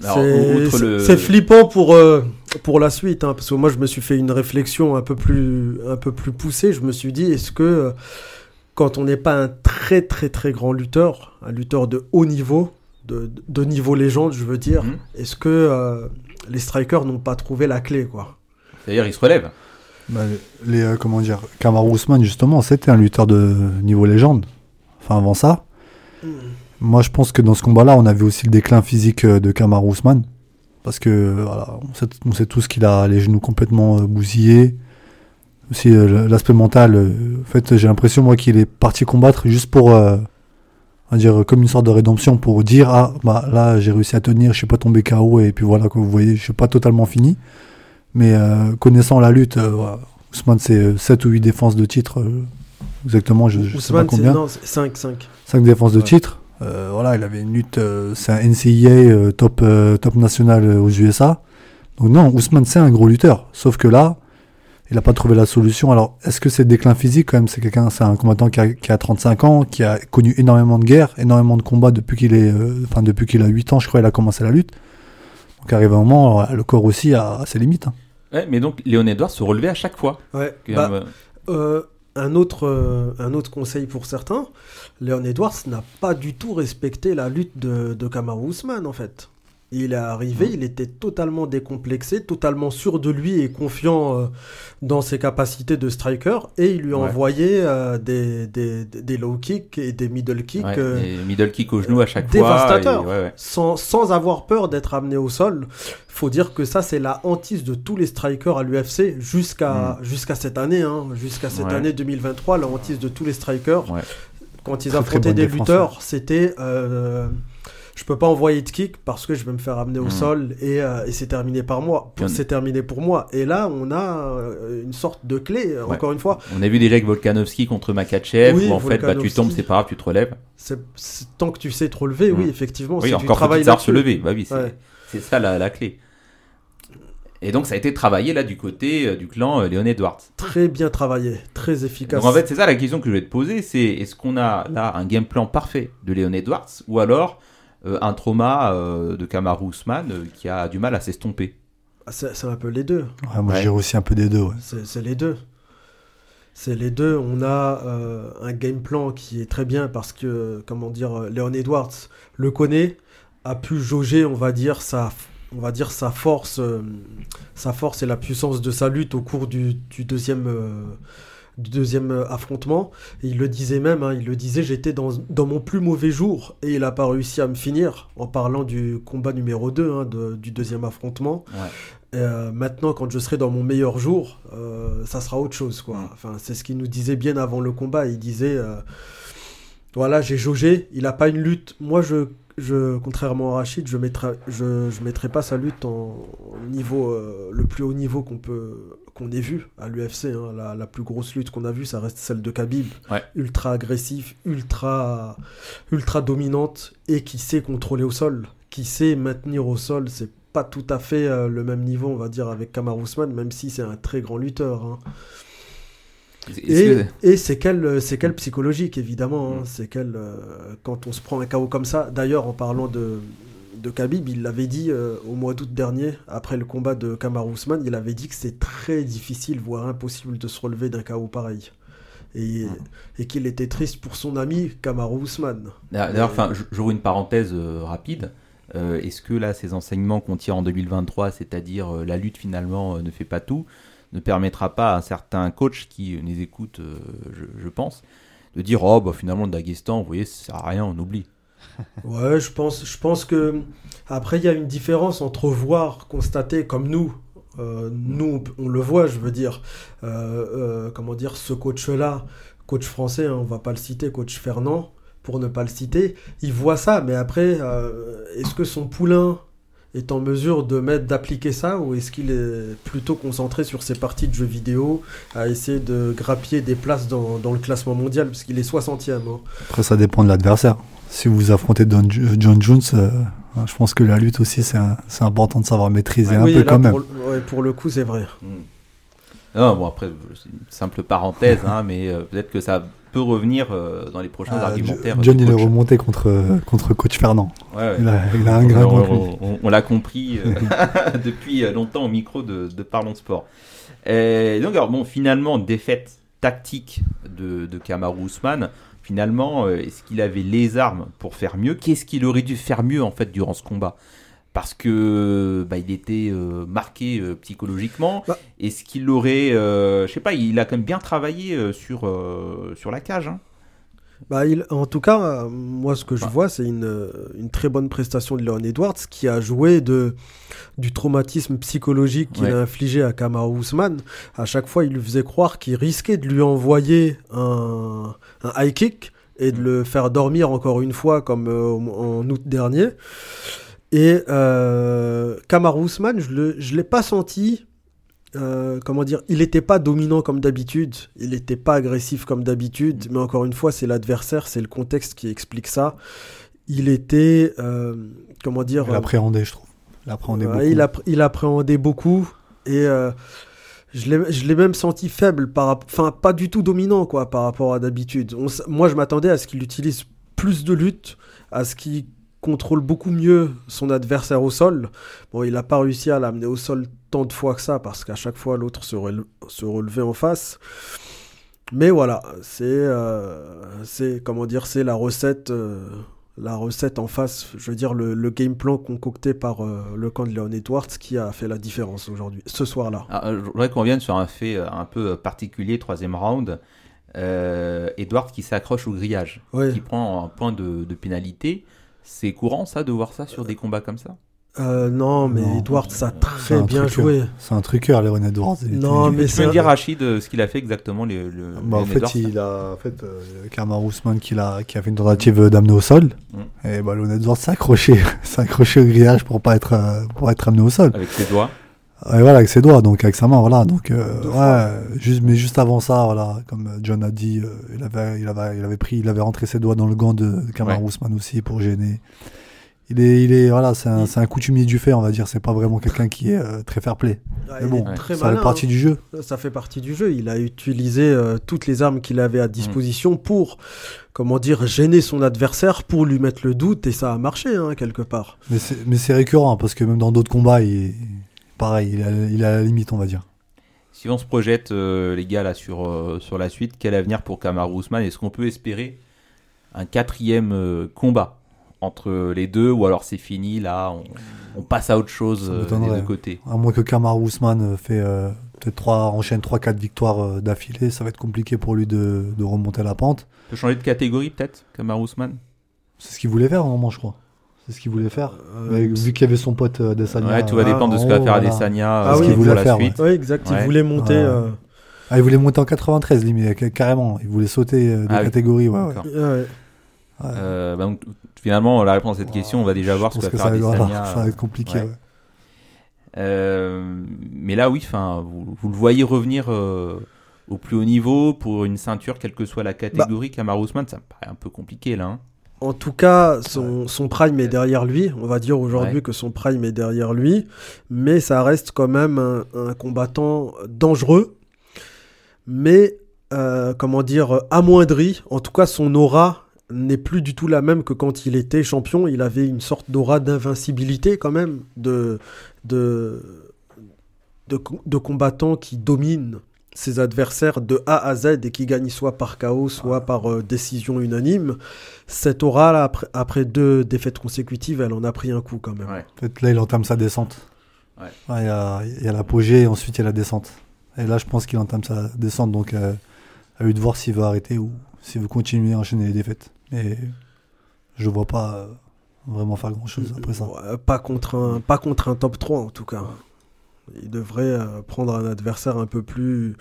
[SPEAKER 9] C'est-
[SPEAKER 1] le-
[SPEAKER 9] flippant pour, euh, pour la suite, hein, parce que moi je me suis fait une réflexion un peu plus, un peu plus poussée. Je me suis dit, est-ce que euh, quand on n'est pas un très très très grand lutteur, un lutteur de haut niveau, de, de niveau légende, je veux dire,
[SPEAKER 1] Mhm.
[SPEAKER 9] est-ce que euh, les strikers n'ont pas trouvé la clé quoi
[SPEAKER 1] D'ailleurs, il se relève.
[SPEAKER 10] Bah, les, euh, comment dire, Kamaru Usman, justement, c'était un lutteur de niveau légende. Enfin, avant ça. Moi, je pense que dans ce combat-là, on a vu aussi le déclin physique euh, de Kamaru Usman. Parce que, voilà, on sait, on sait tous qu'il a les genoux complètement euh, bousillés. Aussi, euh, l'aspect mental. euh, en fait, j'ai l'impression, moi, qu'il est parti combattre juste pour, euh, on va dire, comme une sorte de rédemption, pour dire, ah, bah là, j'ai réussi à tenir, je suis pas tombé KO, et puis voilà, quoi, vous voyez, je suis pas totalement fini. Mais euh, connaissant la lutte, euh, Ousmane, c'est 7 ou 8 défenses de titre. euh, exactement, je, je sais pas
[SPEAKER 9] Ousmane, c'est
[SPEAKER 10] combien.
[SPEAKER 9] non, c'est 5 5.
[SPEAKER 10] 5 défenses de
[SPEAKER 9] Ouais.
[SPEAKER 10] titre. Euh, voilà, il avait une lutte, euh, c'est un NCIA euh, top, euh, top national euh, aux USA. Donc non, Ousmane, c'est un gros lutteur. Sauf que là, il n'a pas trouvé la solution. Alors, est-ce que c'est le déclin physique quand même? C'est quelqu'un, c'est un combattant qui a, qui a 35 ans, qui a connu énormément de guerres, énormément de combats depuis qu'il est, euh, enfin depuis qu'il a 8 ans, je crois, il a commencé la lutte. Donc arrive un moment, voilà, le corps aussi a, a ses limites. hein.
[SPEAKER 1] Ouais, mais donc, Léon Edwards se relevait à chaque fois.
[SPEAKER 9] Ouais, bah,
[SPEAKER 1] euh,
[SPEAKER 9] Euh, un, autre, euh, un autre conseil pour certains, Léon Edwards n'a pas du tout respecté la lutte de, de Kamaru Usman en fait. Il est arrivé, il était totalement décomplexé, totalement sûr de lui et confiant euh, dans ses capacités de striker. Et il lui a envoyé euh, des, des, des, low kicks et des middle kicks.
[SPEAKER 1] Euh, des middle kicks au genou à chaque
[SPEAKER 9] dévastateurs, fois. Dévastateurs. Sans, sans avoir peur d'être amené au sol. Faut dire que ça, c'est la hantise de tous les strikers à l'UFC jusqu'à mm. jusqu'à cette année. Hein, jusqu'à cette année 2023, la hantise de tous les strikers. Quand ils affrontaient des lutteurs, c'était je peux pas envoyer de kick parce que je vais me faire amener au hmm. sol et, euh, et c'est terminé par moi. C'est terminé pour moi. Et là, on a euh, une sorte de clé, encore une fois.
[SPEAKER 1] On a vu déjà avec Volkanovski contre Makachev, où en fait, bah, tu tombes, c'est pas grave, tu te relèves.
[SPEAKER 9] tant que tu sais te relever, oui, hmm. effectivement.
[SPEAKER 1] Oui, encore tu travailles se lever. Bah oui, c'est ça la, la clé. Et donc ça a été travaillé là du côté euh, du clan Léon Edwards.
[SPEAKER 9] Très bien travaillé, très efficace.
[SPEAKER 1] Donc en fait c'est ça la question que je vais te poser, c'est est-ce qu'on a là un game plan parfait de Léon Edwards ou alors euh, un trauma euh, de Kamaru Usman euh, qui a du mal à s'estomper.
[SPEAKER 9] Ah, c'est un peu les deux.
[SPEAKER 10] moi, j'ai aussi un peu des deux.
[SPEAKER 9] C'est les deux. C'est les deux. On a un game plan qui est très bien parce que, comment dire, Léon Edwards le connaît, a pu jauger, on va dire, sa, on va dire, sa force, sa force et la puissance de sa lutte au cours du, du deuxième du deuxième euh, affrontement. il le disait même, hein, il le disait, j'étais dans, dans, mon plus mauvais jour et il n'a pas réussi à me finir en parlant du combat numéro 2 hein, du deuxième affrontement. Euh, maintenant, quand je serai dans mon meilleur jour, euh, ça sera autre chose. Quoi. Enfin, c'est ce qu'il nous disait bien avant le combat. Il disait, voilà, j'ai jaugé, il n'a pas une lutte. Moi, je je, contrairement à Rachid, je mettrai, je, je mettrai pas sa lutte en, niveau, euh, le plus haut niveau qu'on peut, qu'on ait vu à l'UFC. Hein. La, la, plus grosse lutte qu'on a vue, ça reste celle de Khabib. Ultra agressif, ultra, ultra dominante et qui sait contrôler au sol, qui sait maintenir au sol. C'est pas tout à fait euh, le même niveau, on va dire, avec Kamar Ousmane, même si c'est un très grand lutteur. Hein. Et, c'est quel, c'est quel psychologique, évidemment. Hein. Mm. C'est quel, euh, quand on se prend un chaos comme ça. D'ailleurs, en parlant de, de Khabib, il l'avait dit euh, au mois d'août dernier, après le combat de Kamar Ousmane, il avait dit que c'est très difficile, voire impossible de se relever d'un chaos pareil. Et, et qu'il était triste pour son ami Kamar Ousmane.
[SPEAKER 1] D'ailleurs, enfin, j'ouvre une parenthèse euh, rapide. Est-ce que là, ces enseignements qu'on tire en 2023, c'est-à-dire la lutte finalement ne fait pas tout, ne permettra pas à un certain coach qui nous écoute, euh, je, pense, de dire oh bah finalement le Daghestan, vous voyez, ça sert à rien, on oublie.
[SPEAKER 9] Ouais, je pense, je pense que après il y a une différence entre voir, constater comme nous. Euh, nous, on, le voit, je veux dire, euh, comment dire, ce coach-là, coach français, hein, on va pas le citer, coach Fernand, pour ne pas le citer, il voit ça, mais après, est-ce que son poulain est en mesure de mettre d'appliquer ça ou est-ce qu'il est plutôt concentré sur ses parties de jeux vidéo à essayer de grappiller des places dans, dans le classement mondial parce qu'il est 60e hein.
[SPEAKER 10] Après ça dépend de l'adversaire. Si vous affrontez Don, John Jones, euh, je pense que la lutte aussi c'est important de savoir maîtriser un peu quand même.
[SPEAKER 9] Pour, pour le coup c'est vrai.
[SPEAKER 1] Hmm. Non, bon après c'est une simple parenthèse hein, mais euh, peut-être que ça peut revenir euh, dans les prochains ah, argumentaires.
[SPEAKER 10] John, il est remonté contre, contre coach Fernand. Il, a, un grain
[SPEAKER 1] On, on, l'a compris euh, depuis longtemps au micro de, de Parlons Sport. Et donc, alors, bon, finalement, défaite tactique de, de Kamaru Usman. Finalement, euh, est-ce qu'il avait les armes pour faire mieux? Qu'est-ce qu'il aurait dû faire mieux en fait durant ce combat? Parce que bah, il était euh, marqué euh, psychologiquement. Bah. Est-ce qu'il aurait, euh, je sais pas, il a quand même bien travaillé sur sur la cage. Hein?
[SPEAKER 9] Bah, il, en tout cas, moi, ce que je vois, c'est une, une, très bonne prestation de Leon Edwards qui a joué de, du traumatisme psychologique qu'il a infligé à Kamaru Usman. À chaque fois, il lui faisait croire qu'il risquait de lui envoyer un, un high kick et de mm. le faire dormir encore une fois, comme en août dernier. Et euh, Usman, je ne l'ai pas senti. Euh, comment dire Il n'était pas dominant comme d'habitude. Il n'était pas agressif comme d'habitude. Mais encore une fois, c'est l'adversaire, c'est le contexte qui explique ça. Il était. Euh, comment dire
[SPEAKER 10] Il appréhendait, je trouve.
[SPEAKER 9] Il appréhendait beaucoup. Il, appréhendait beaucoup. Et. Je l'ai même senti faible, par, enfin pas du tout dominant quoi par rapport à d'habitude. Moi je m'attendais à ce qu'il utilise plus de lutte, à ce qu'il contrôle beaucoup mieux son adversaire au sol. Bon, il n'a pas réussi à l'amener au sol tant de fois que ça, parce qu'à chaque fois, l'autre se, relevait en face. Mais voilà, c'est, euh, c'est comment dire, c'est la recette, euh, la recette en face, je veux dire le, le game plan concocté par euh, le camp de Leon Edwards qui a fait la différence aujourd'hui, ce soir-là.
[SPEAKER 1] Ah, je voudrais qu'on vienne sur un fait un peu particulier, troisième round. Edwards qui s'accroche au grillage,
[SPEAKER 9] Ouais.
[SPEAKER 1] qui prend un point de, de pénalité. C'est courant ça de voir ça sur des combats comme ça
[SPEAKER 9] Euh, non, mais
[SPEAKER 10] Non.
[SPEAKER 9] Edwards a
[SPEAKER 10] C'est
[SPEAKER 9] très bien
[SPEAKER 10] truqueur.
[SPEAKER 9] joué.
[SPEAKER 10] C'est un truqueur, Léon Edwards.
[SPEAKER 9] Non, mais
[SPEAKER 1] Tu
[SPEAKER 9] c'est
[SPEAKER 1] peux me
[SPEAKER 9] un-
[SPEAKER 1] dire Rachid euh, ce qu'il a fait exactement le, le
[SPEAKER 10] Bah, en
[SPEAKER 1] Leon
[SPEAKER 10] fait,
[SPEAKER 1] Edwards
[SPEAKER 10] il a, en fait, euh, Kamar Ousmane qui, l'a- qui a fait une tentative d'amener au sol.
[SPEAKER 1] Mm.
[SPEAKER 10] Et bah, Léon Edwards s'est accroché, s'est accroché au grillage pour pas être, euh, pour être amené au sol.
[SPEAKER 1] avec ses doigts.
[SPEAKER 10] Et voilà, avec ses doigts, donc avec sa main, voilà. Donc, euh, ouais, juste, mais juste avant ça, voilà, comme John a dit, euh, il avait, il avait, il avait pris, il avait rentré ses doigts dans le gant de, Kamar
[SPEAKER 1] Ouais.
[SPEAKER 10] Ousmane aussi pour gêner. Il est, il est, voilà, c'est un, un coutumier du fait, on va dire. C'est pas vraiment quelqu'un qui est euh, très fair play.
[SPEAKER 9] Ah,
[SPEAKER 10] Mais bon, ça
[SPEAKER 9] malin,
[SPEAKER 10] fait partie
[SPEAKER 9] hein.
[SPEAKER 10] du jeu.
[SPEAKER 9] Ça fait partie du jeu. Il a utilisé toutes les armes qu'il avait à disposition pour, comment dire, gêner son adversaire, pour lui mettre le doute, et ça a marché, hein, quelque part.
[SPEAKER 10] Mais c'est, récurrent, parce que même dans d'autres combats, il pareil, il à, il la limite, on va dire.
[SPEAKER 1] Si on se projette, euh, les gars, là, sur, euh, sur la suite, quel avenir pour Kamaru Ousmane Est-ce qu'on peut espérer un quatrième euh, combat entre les deux ou alors c'est fini, là, on, on passe à autre chose des deux côtés?
[SPEAKER 10] À moins que Kamar Ousmane euh, fait peut-être trois, enchaîne 3-4 victoires d'affilée, ça va être compliqué pour lui de, de remonter la pente.
[SPEAKER 1] Peut changer de catégorie peut-être, Kamaru Ousmane
[SPEAKER 10] C'est ce qu'il voulait faire, normalement, je crois. C'est ce qu'il voulait faire.
[SPEAKER 9] Euh,
[SPEAKER 10] Mais vu qu'il y avait son pote euh, Adesanya.
[SPEAKER 1] Ouais, tout va
[SPEAKER 10] euh,
[SPEAKER 1] dépendre de ce que va faire
[SPEAKER 10] voilà.
[SPEAKER 1] Adesanya
[SPEAKER 9] Ah oui,
[SPEAKER 10] ce qu'il
[SPEAKER 1] pour
[SPEAKER 10] voulait
[SPEAKER 1] la
[SPEAKER 10] faire,
[SPEAKER 9] exact.
[SPEAKER 1] Ouais.
[SPEAKER 9] Il voulait monter.
[SPEAKER 10] Ouais.
[SPEAKER 9] euh,
[SPEAKER 10] Ah, il voulait monter en 93, limite, ca- carrément. Il voulait sauter euh, de
[SPEAKER 1] Ah
[SPEAKER 10] catégorie, ouais, ouais.
[SPEAKER 1] D'accord.
[SPEAKER 9] ouais.
[SPEAKER 10] Ouais.
[SPEAKER 1] Euh, bah donc, finalement, la réponse à cette question, on va déjà voir
[SPEAKER 10] Je
[SPEAKER 1] ce que
[SPEAKER 10] que
[SPEAKER 1] va
[SPEAKER 10] ça
[SPEAKER 1] faire
[SPEAKER 10] va,
[SPEAKER 1] Adesanya.
[SPEAKER 10] ça va être compliqué.
[SPEAKER 1] ouais.
[SPEAKER 10] ouais.
[SPEAKER 1] Euh, mais là, oui, enfin, vous, vous le voyez revenir euh, au plus haut niveau pour une ceinture, quelle que soit la catégorie. Kamaru Ousmane, ça me paraît un peu compliqué là. hein.
[SPEAKER 9] En tout cas, son, son prime est derrière lui. On va dire aujourd'hui
[SPEAKER 1] Ouais.
[SPEAKER 9] que son prime est derrière lui. Mais ça reste quand même un, un combattant dangereux. Mais, euh, comment dire, amoindri. En tout cas, son aura n'est plus du tout la même que quand il était champion. Il avait une sorte d'aura d'invincibilité quand même. De, de, de, co- de combattant qui domine ses adversaires de A à Z et qui gagne soit par KO, soit par euh, décision unanime. Cette aura, après, après deux défaites consécutives, elle en a pris un coup quand même.
[SPEAKER 1] Ouais.
[SPEAKER 10] Là, il entame sa descente.
[SPEAKER 1] Ouais.
[SPEAKER 10] Ouais, Il y a, a l'apogée et ensuite il y a la descente. Et là, je pense qu'il entame sa descente. Donc, euh, à lui de voir s'il veut arrêter ou s'il veut continuer à enchaîner les défaites. Mais je ne vois pas euh, vraiment faire grand chose après ça.
[SPEAKER 9] Ouais, pas, contre un, pas contre un top 3 en tout cas. Il devrait euh, prendre un adversaire un peu, plus,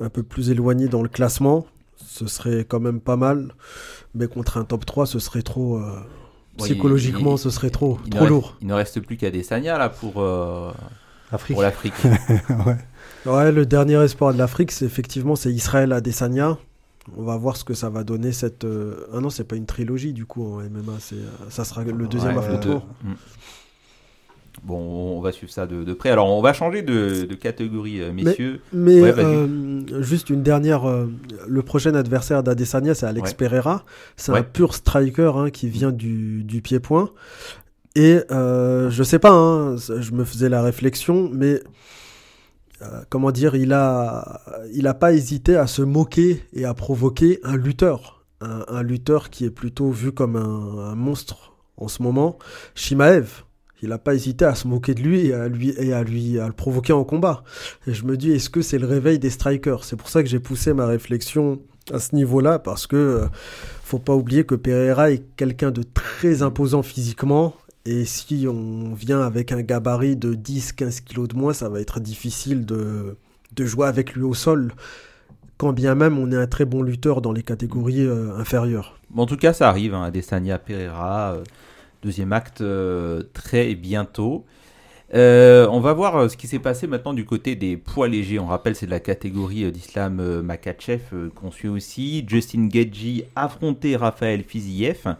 [SPEAKER 9] un peu plus éloigné dans le classement. Ce serait quand même pas mal. Mais contre un top 3, ce serait trop. euh,
[SPEAKER 1] Bon,
[SPEAKER 9] psychologiquement,
[SPEAKER 1] il-
[SPEAKER 9] ce serait trop,
[SPEAKER 1] Il
[SPEAKER 9] trop
[SPEAKER 1] reste-
[SPEAKER 9] lourd.
[SPEAKER 1] Il ne reste plus qu'Adesanya là pour, euh, pour l'Afrique.
[SPEAKER 10] ouais.
[SPEAKER 9] Ouais, le dernier espoir de l'Afrique, c'est effectivement c'est Israël Adesanya. On va voir ce que ça va donner cette. euh, Ah non, c'est pas une trilogie du coup en MMA, c'est ça sera le deuxième
[SPEAKER 1] Ouais, le
[SPEAKER 9] affrontement.
[SPEAKER 1] Bon, on va suivre ça de, de près. Alors, on va changer de, de catégorie, euh, messieurs.
[SPEAKER 9] Mais
[SPEAKER 1] Ouais,
[SPEAKER 9] euh, juste une dernière, euh, le prochain adversaire d'Adesanya, c'est Alex
[SPEAKER 1] Ouais.
[SPEAKER 9] Pereira. C'est
[SPEAKER 1] Ouais.
[SPEAKER 9] un pur striker hein, qui vient du, du pied-point. Et euh, je sais pas, hein, je me faisais la réflexion, mais comment dire, il a, il a pas hésité à se moquer et à provoquer un lutteur, un, un lutteur qui est plutôt vu comme un, un monstre en ce moment, Shimaev. Il n'a pas hésité à se moquer de lui et à lui et à lui à le provoquer en combat. Et je me dis, est-ce que c'est le réveil des strikers? C'est pour ça que j'ai poussé ma réflexion à ce niveau-là, parce que euh, faut pas oublier que Pereira est quelqu'un de très imposant physiquement. Et si on vient avec un gabarit de 10-15 kilos de moins, ça va être difficile de, de jouer avec lui au sol. Quand bien même on est un très bon lutteur dans les catégories euh, inférieures.
[SPEAKER 1] En tout cas, ça arrive. Hein, Adesanya Pereira, euh, deuxième acte euh, très bientôt. Euh, on va voir euh, ce qui s'est passé maintenant du côté des poids légers. On rappelle, c'est de la catégorie d'Islam Makachev qu'on suit aussi. Justin Gaggi affronté Raphaël Fiziev.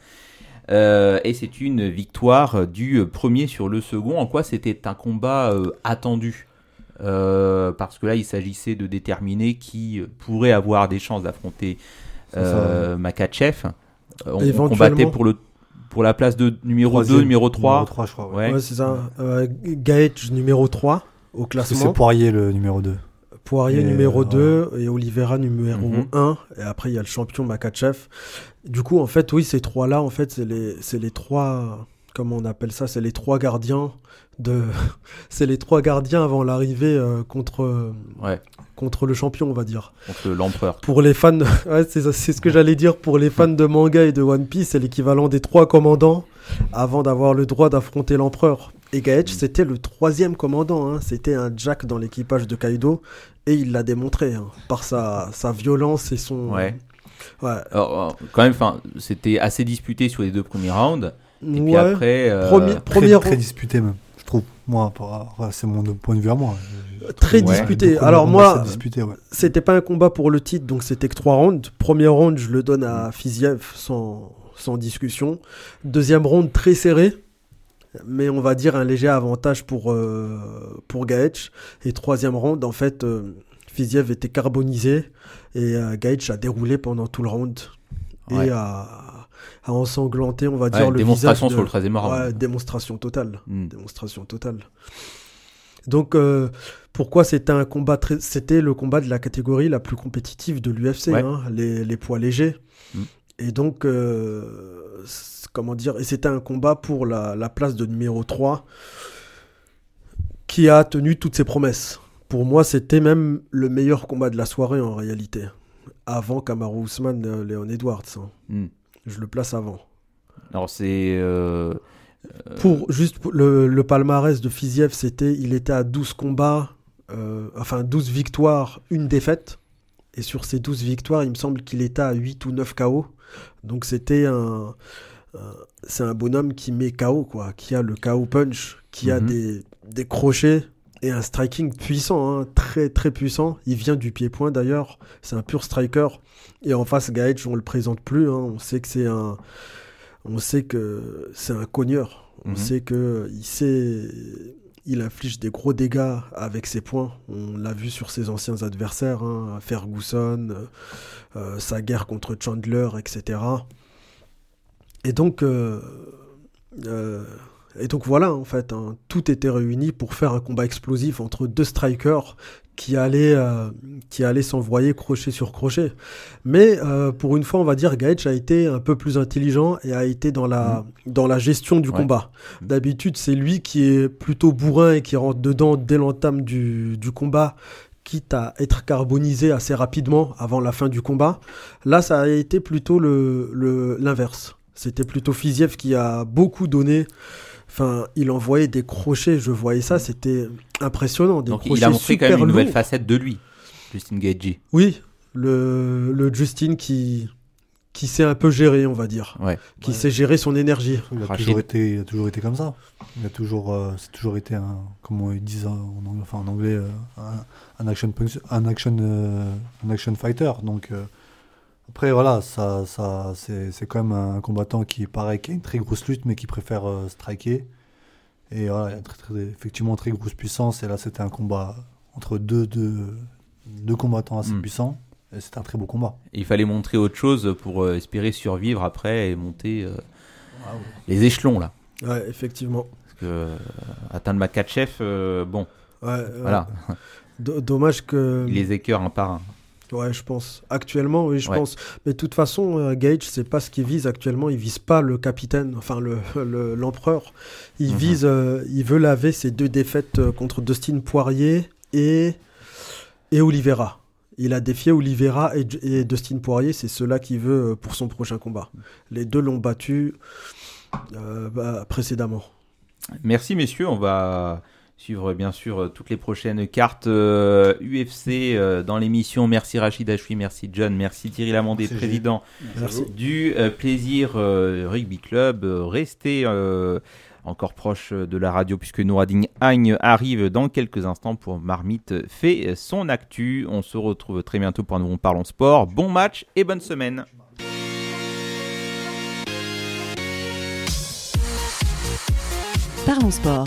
[SPEAKER 1] Euh, et c'est une victoire du premier sur le second. En quoi c'était un combat euh, attendu? Parce que là, il s'agissait de déterminer qui pourrait avoir des chances d'affronter Makachev. On- combattait pour, le, pour la place de numéro 2,
[SPEAKER 10] Troisième,
[SPEAKER 1] numéro 3.
[SPEAKER 10] Numéro 3, je crois. ouais.
[SPEAKER 1] Ouais.
[SPEAKER 9] Ouais, c'est ça. Euh, Gaethje numéro 3 au
[SPEAKER 10] Parce que
[SPEAKER 9] classement.
[SPEAKER 10] c'est Poirier le numéro 2.
[SPEAKER 9] Poirier
[SPEAKER 10] Et,
[SPEAKER 9] numéro
[SPEAKER 10] euh,
[SPEAKER 9] 2 et Oliveira numéro
[SPEAKER 1] Mhm.
[SPEAKER 9] 1. Et après, il y a le champion Makachev. Du coup, en fait, oui, ces trois-là, en fait, c'est les, c'est les trois. Comment on appelle ça? C'est les trois gardiens de. c'est les trois gardiens avant l'arrivée euh, contre,
[SPEAKER 1] Ouais,
[SPEAKER 9] contre le champion, on va dire.
[SPEAKER 1] contre l'empereur.
[SPEAKER 9] Pour les fans, ouais, c'est ce que j'allais dire. Pour les fans de manga et de One Piece, c'est l'équivalent des trois commandants avant d'avoir le droit d'affronter l'empereur. Et Gaech, c'était le troisième commandant. hein. C'était un Jack dans l'équipage de Kaido. Et il l'a démontré hein, par sa, sa violence et son.
[SPEAKER 1] Ouais.
[SPEAKER 9] Ouais.
[SPEAKER 1] Alors, euh, quand même, c'était assez disputé sur les deux premiers rounds. Et puis après, euh,
[SPEAKER 9] Premier-
[SPEAKER 10] Très,
[SPEAKER 9] Premier
[SPEAKER 10] très
[SPEAKER 9] round-
[SPEAKER 10] disputé même, je trouve. Moi, c'est mon point de vue à moi.
[SPEAKER 9] Très disputé. Alors moi. C'était pas un combat pour le titre, donc c'était que trois rounds. Premier round, je le donne à Fiziev sans, sans discussion. Deuxième round, très serré, mais on va dire un léger avantage pour, euh, pour Gaech. Et troisième round, en fait, euh, Fiziev était carbonisé et euh, Gaech a déroulé pendant tout le round.
[SPEAKER 1] Ouais.
[SPEAKER 9] Et a, a ensanglanté, on va
[SPEAKER 1] Ouais,
[SPEAKER 9] dire, le
[SPEAKER 1] démonstration
[SPEAKER 9] visage de-
[SPEAKER 1] sur le 13e round.
[SPEAKER 9] Ouais, démonstration totale.
[SPEAKER 1] Hmm.
[SPEAKER 9] Démonstration totale. Donc, euh, pourquoi c'était un combat très... C'était le combat de la catégorie la plus compétitive de l'UFC,
[SPEAKER 1] Ouais.
[SPEAKER 9] hein, les, les poids légers.
[SPEAKER 1] Mm.
[SPEAKER 9] Et donc, euh, comment dire, et c'était un combat pour la, la place de numéro 3 qui a tenu toutes ses promesses. Pour moi, c'était même le meilleur combat de la soirée en réalité. Avant Kamaru Usman, euh, Léon Edwards. hein.
[SPEAKER 1] Hmm.
[SPEAKER 9] Je le place avant.
[SPEAKER 1] Alors c'est euh,
[SPEAKER 9] Pour juste pour le, le palmarès de Fiziev, c'était il était à 12 combats, euh, enfin 12 victoires, une défaite. Et sur ces 12 victoires, il me semble qu'il était à 8 ou 9 KO. Donc c'était un, un- c'est un bonhomme qui met KO quoi, qui a le KO punch, qui a
[SPEAKER 1] Mhm.
[SPEAKER 9] des, des crochets et un striking puissant, hein, très très puissant. Il vient du pied-point d'ailleurs, c'est un pur striker. Et en face Gaethje, on le présente plus, hein. on sait que c'est un on sait que c'est un cogneur. On
[SPEAKER 1] Mhm.
[SPEAKER 9] sait que il sait, il inflige des gros dégâts avec ses points. On l'a vu sur ses anciens adversaires, hein, Ferguson, euh, euh, sa guerre contre Chandler, etc. Et donc, euh, euh, et donc voilà, en fait, hein, tout était réuni pour faire un combat explosif entre deux strikers qui allaient, euh, qui allaient s'envoyer crochet sur crochet. Mais euh, pour une fois, on va dire, Gaethje a été un peu plus intelligent et a été dans la, dans la gestion du
[SPEAKER 1] Ouais.
[SPEAKER 9] combat. D'habitude, c'est lui qui est plutôt bourrin et qui rentre dedans dès l'entame du, du combat, quitte à être carbonisé assez rapidement avant la fin du combat. Là, ça a été plutôt le- le- l'inverse. C'était plutôt Fiziev qui a beaucoup donné. Enfin, il envoyait des crochets, je voyais ça, c'était impressionnant. Des
[SPEAKER 1] donc
[SPEAKER 9] crochets
[SPEAKER 1] il a montré quand même une nouvelle facette de lui, Justin Gaethje.
[SPEAKER 9] Oui, le, le Justin qui, qui s'est un peu géré, on va dire.
[SPEAKER 1] Ouais.
[SPEAKER 9] Qui sait gérer son énergie.
[SPEAKER 10] Il a,
[SPEAKER 1] Rachid.
[SPEAKER 10] toujours été, il a toujours été comme ça. Il a toujours, euh, c'est toujours été un, comment ils disent en anglais, enfin en anglais, euh, un, un action, un action, euh, un action fighter. Donc euh, après voilà, ça, ça, c'est, c'est quand même un combattant qui est pareil, qui a une très grosse lutte, mais qui préfère euh, striker. Et voilà, il a une très, très- effectivement très grosse puissance. Et là, c'était un combat entre deux, deux, deux combattants assez
[SPEAKER 1] Mm.
[SPEAKER 10] puissants. Et c'était un très beau combat.
[SPEAKER 1] Il fallait montrer autre chose pour euh, espérer survivre après et monter euh, les échelons là.
[SPEAKER 9] Ouais, effectivement.
[SPEAKER 1] Parce que euh, atteindre Makachev, euh, bon,
[SPEAKER 9] Ouais,
[SPEAKER 1] voilà,
[SPEAKER 9] Do- dommage que.
[SPEAKER 1] il les écœure un par un.
[SPEAKER 9] Ouais, je pense. Actuellement, oui, je
[SPEAKER 1] Ouais.
[SPEAKER 9] pense. Mais de toute façon, euh, Gage, c'est pas ce qu'il vise actuellement. Il vise pas le capitaine, enfin le le- l'empereur. il
[SPEAKER 1] Mhm.
[SPEAKER 9] vise, euh, il veut laver ses deux défaites euh, contre Dustin Poirier et et Oliveira. Il a défié Oliveira et, et Dustin Poirier. C'est cela qu'il veut pour son prochain combat. Les deux l'ont battu euh, bah, précédemment.
[SPEAKER 1] Merci messieurs, on va suivre bien sûr euh, toutes les prochaines cartes euh, UFC euh, dans l'émission. Merci Rachid Achoui, merci John, merci Thierry Lamondé,
[SPEAKER 10] Merci,
[SPEAKER 1] président
[SPEAKER 9] Merci.
[SPEAKER 1] du euh, Plaisir euh, Rugby Club. Euh, Restez euh, encore proche de la radio puisque Nouradine Agne arrive dans quelques instants pour Marmite fait son actu. On se retrouve très bientôt pour un nouveau Parlons Sport. Bon match et bonne semaine.
[SPEAKER 11] Parlons sport.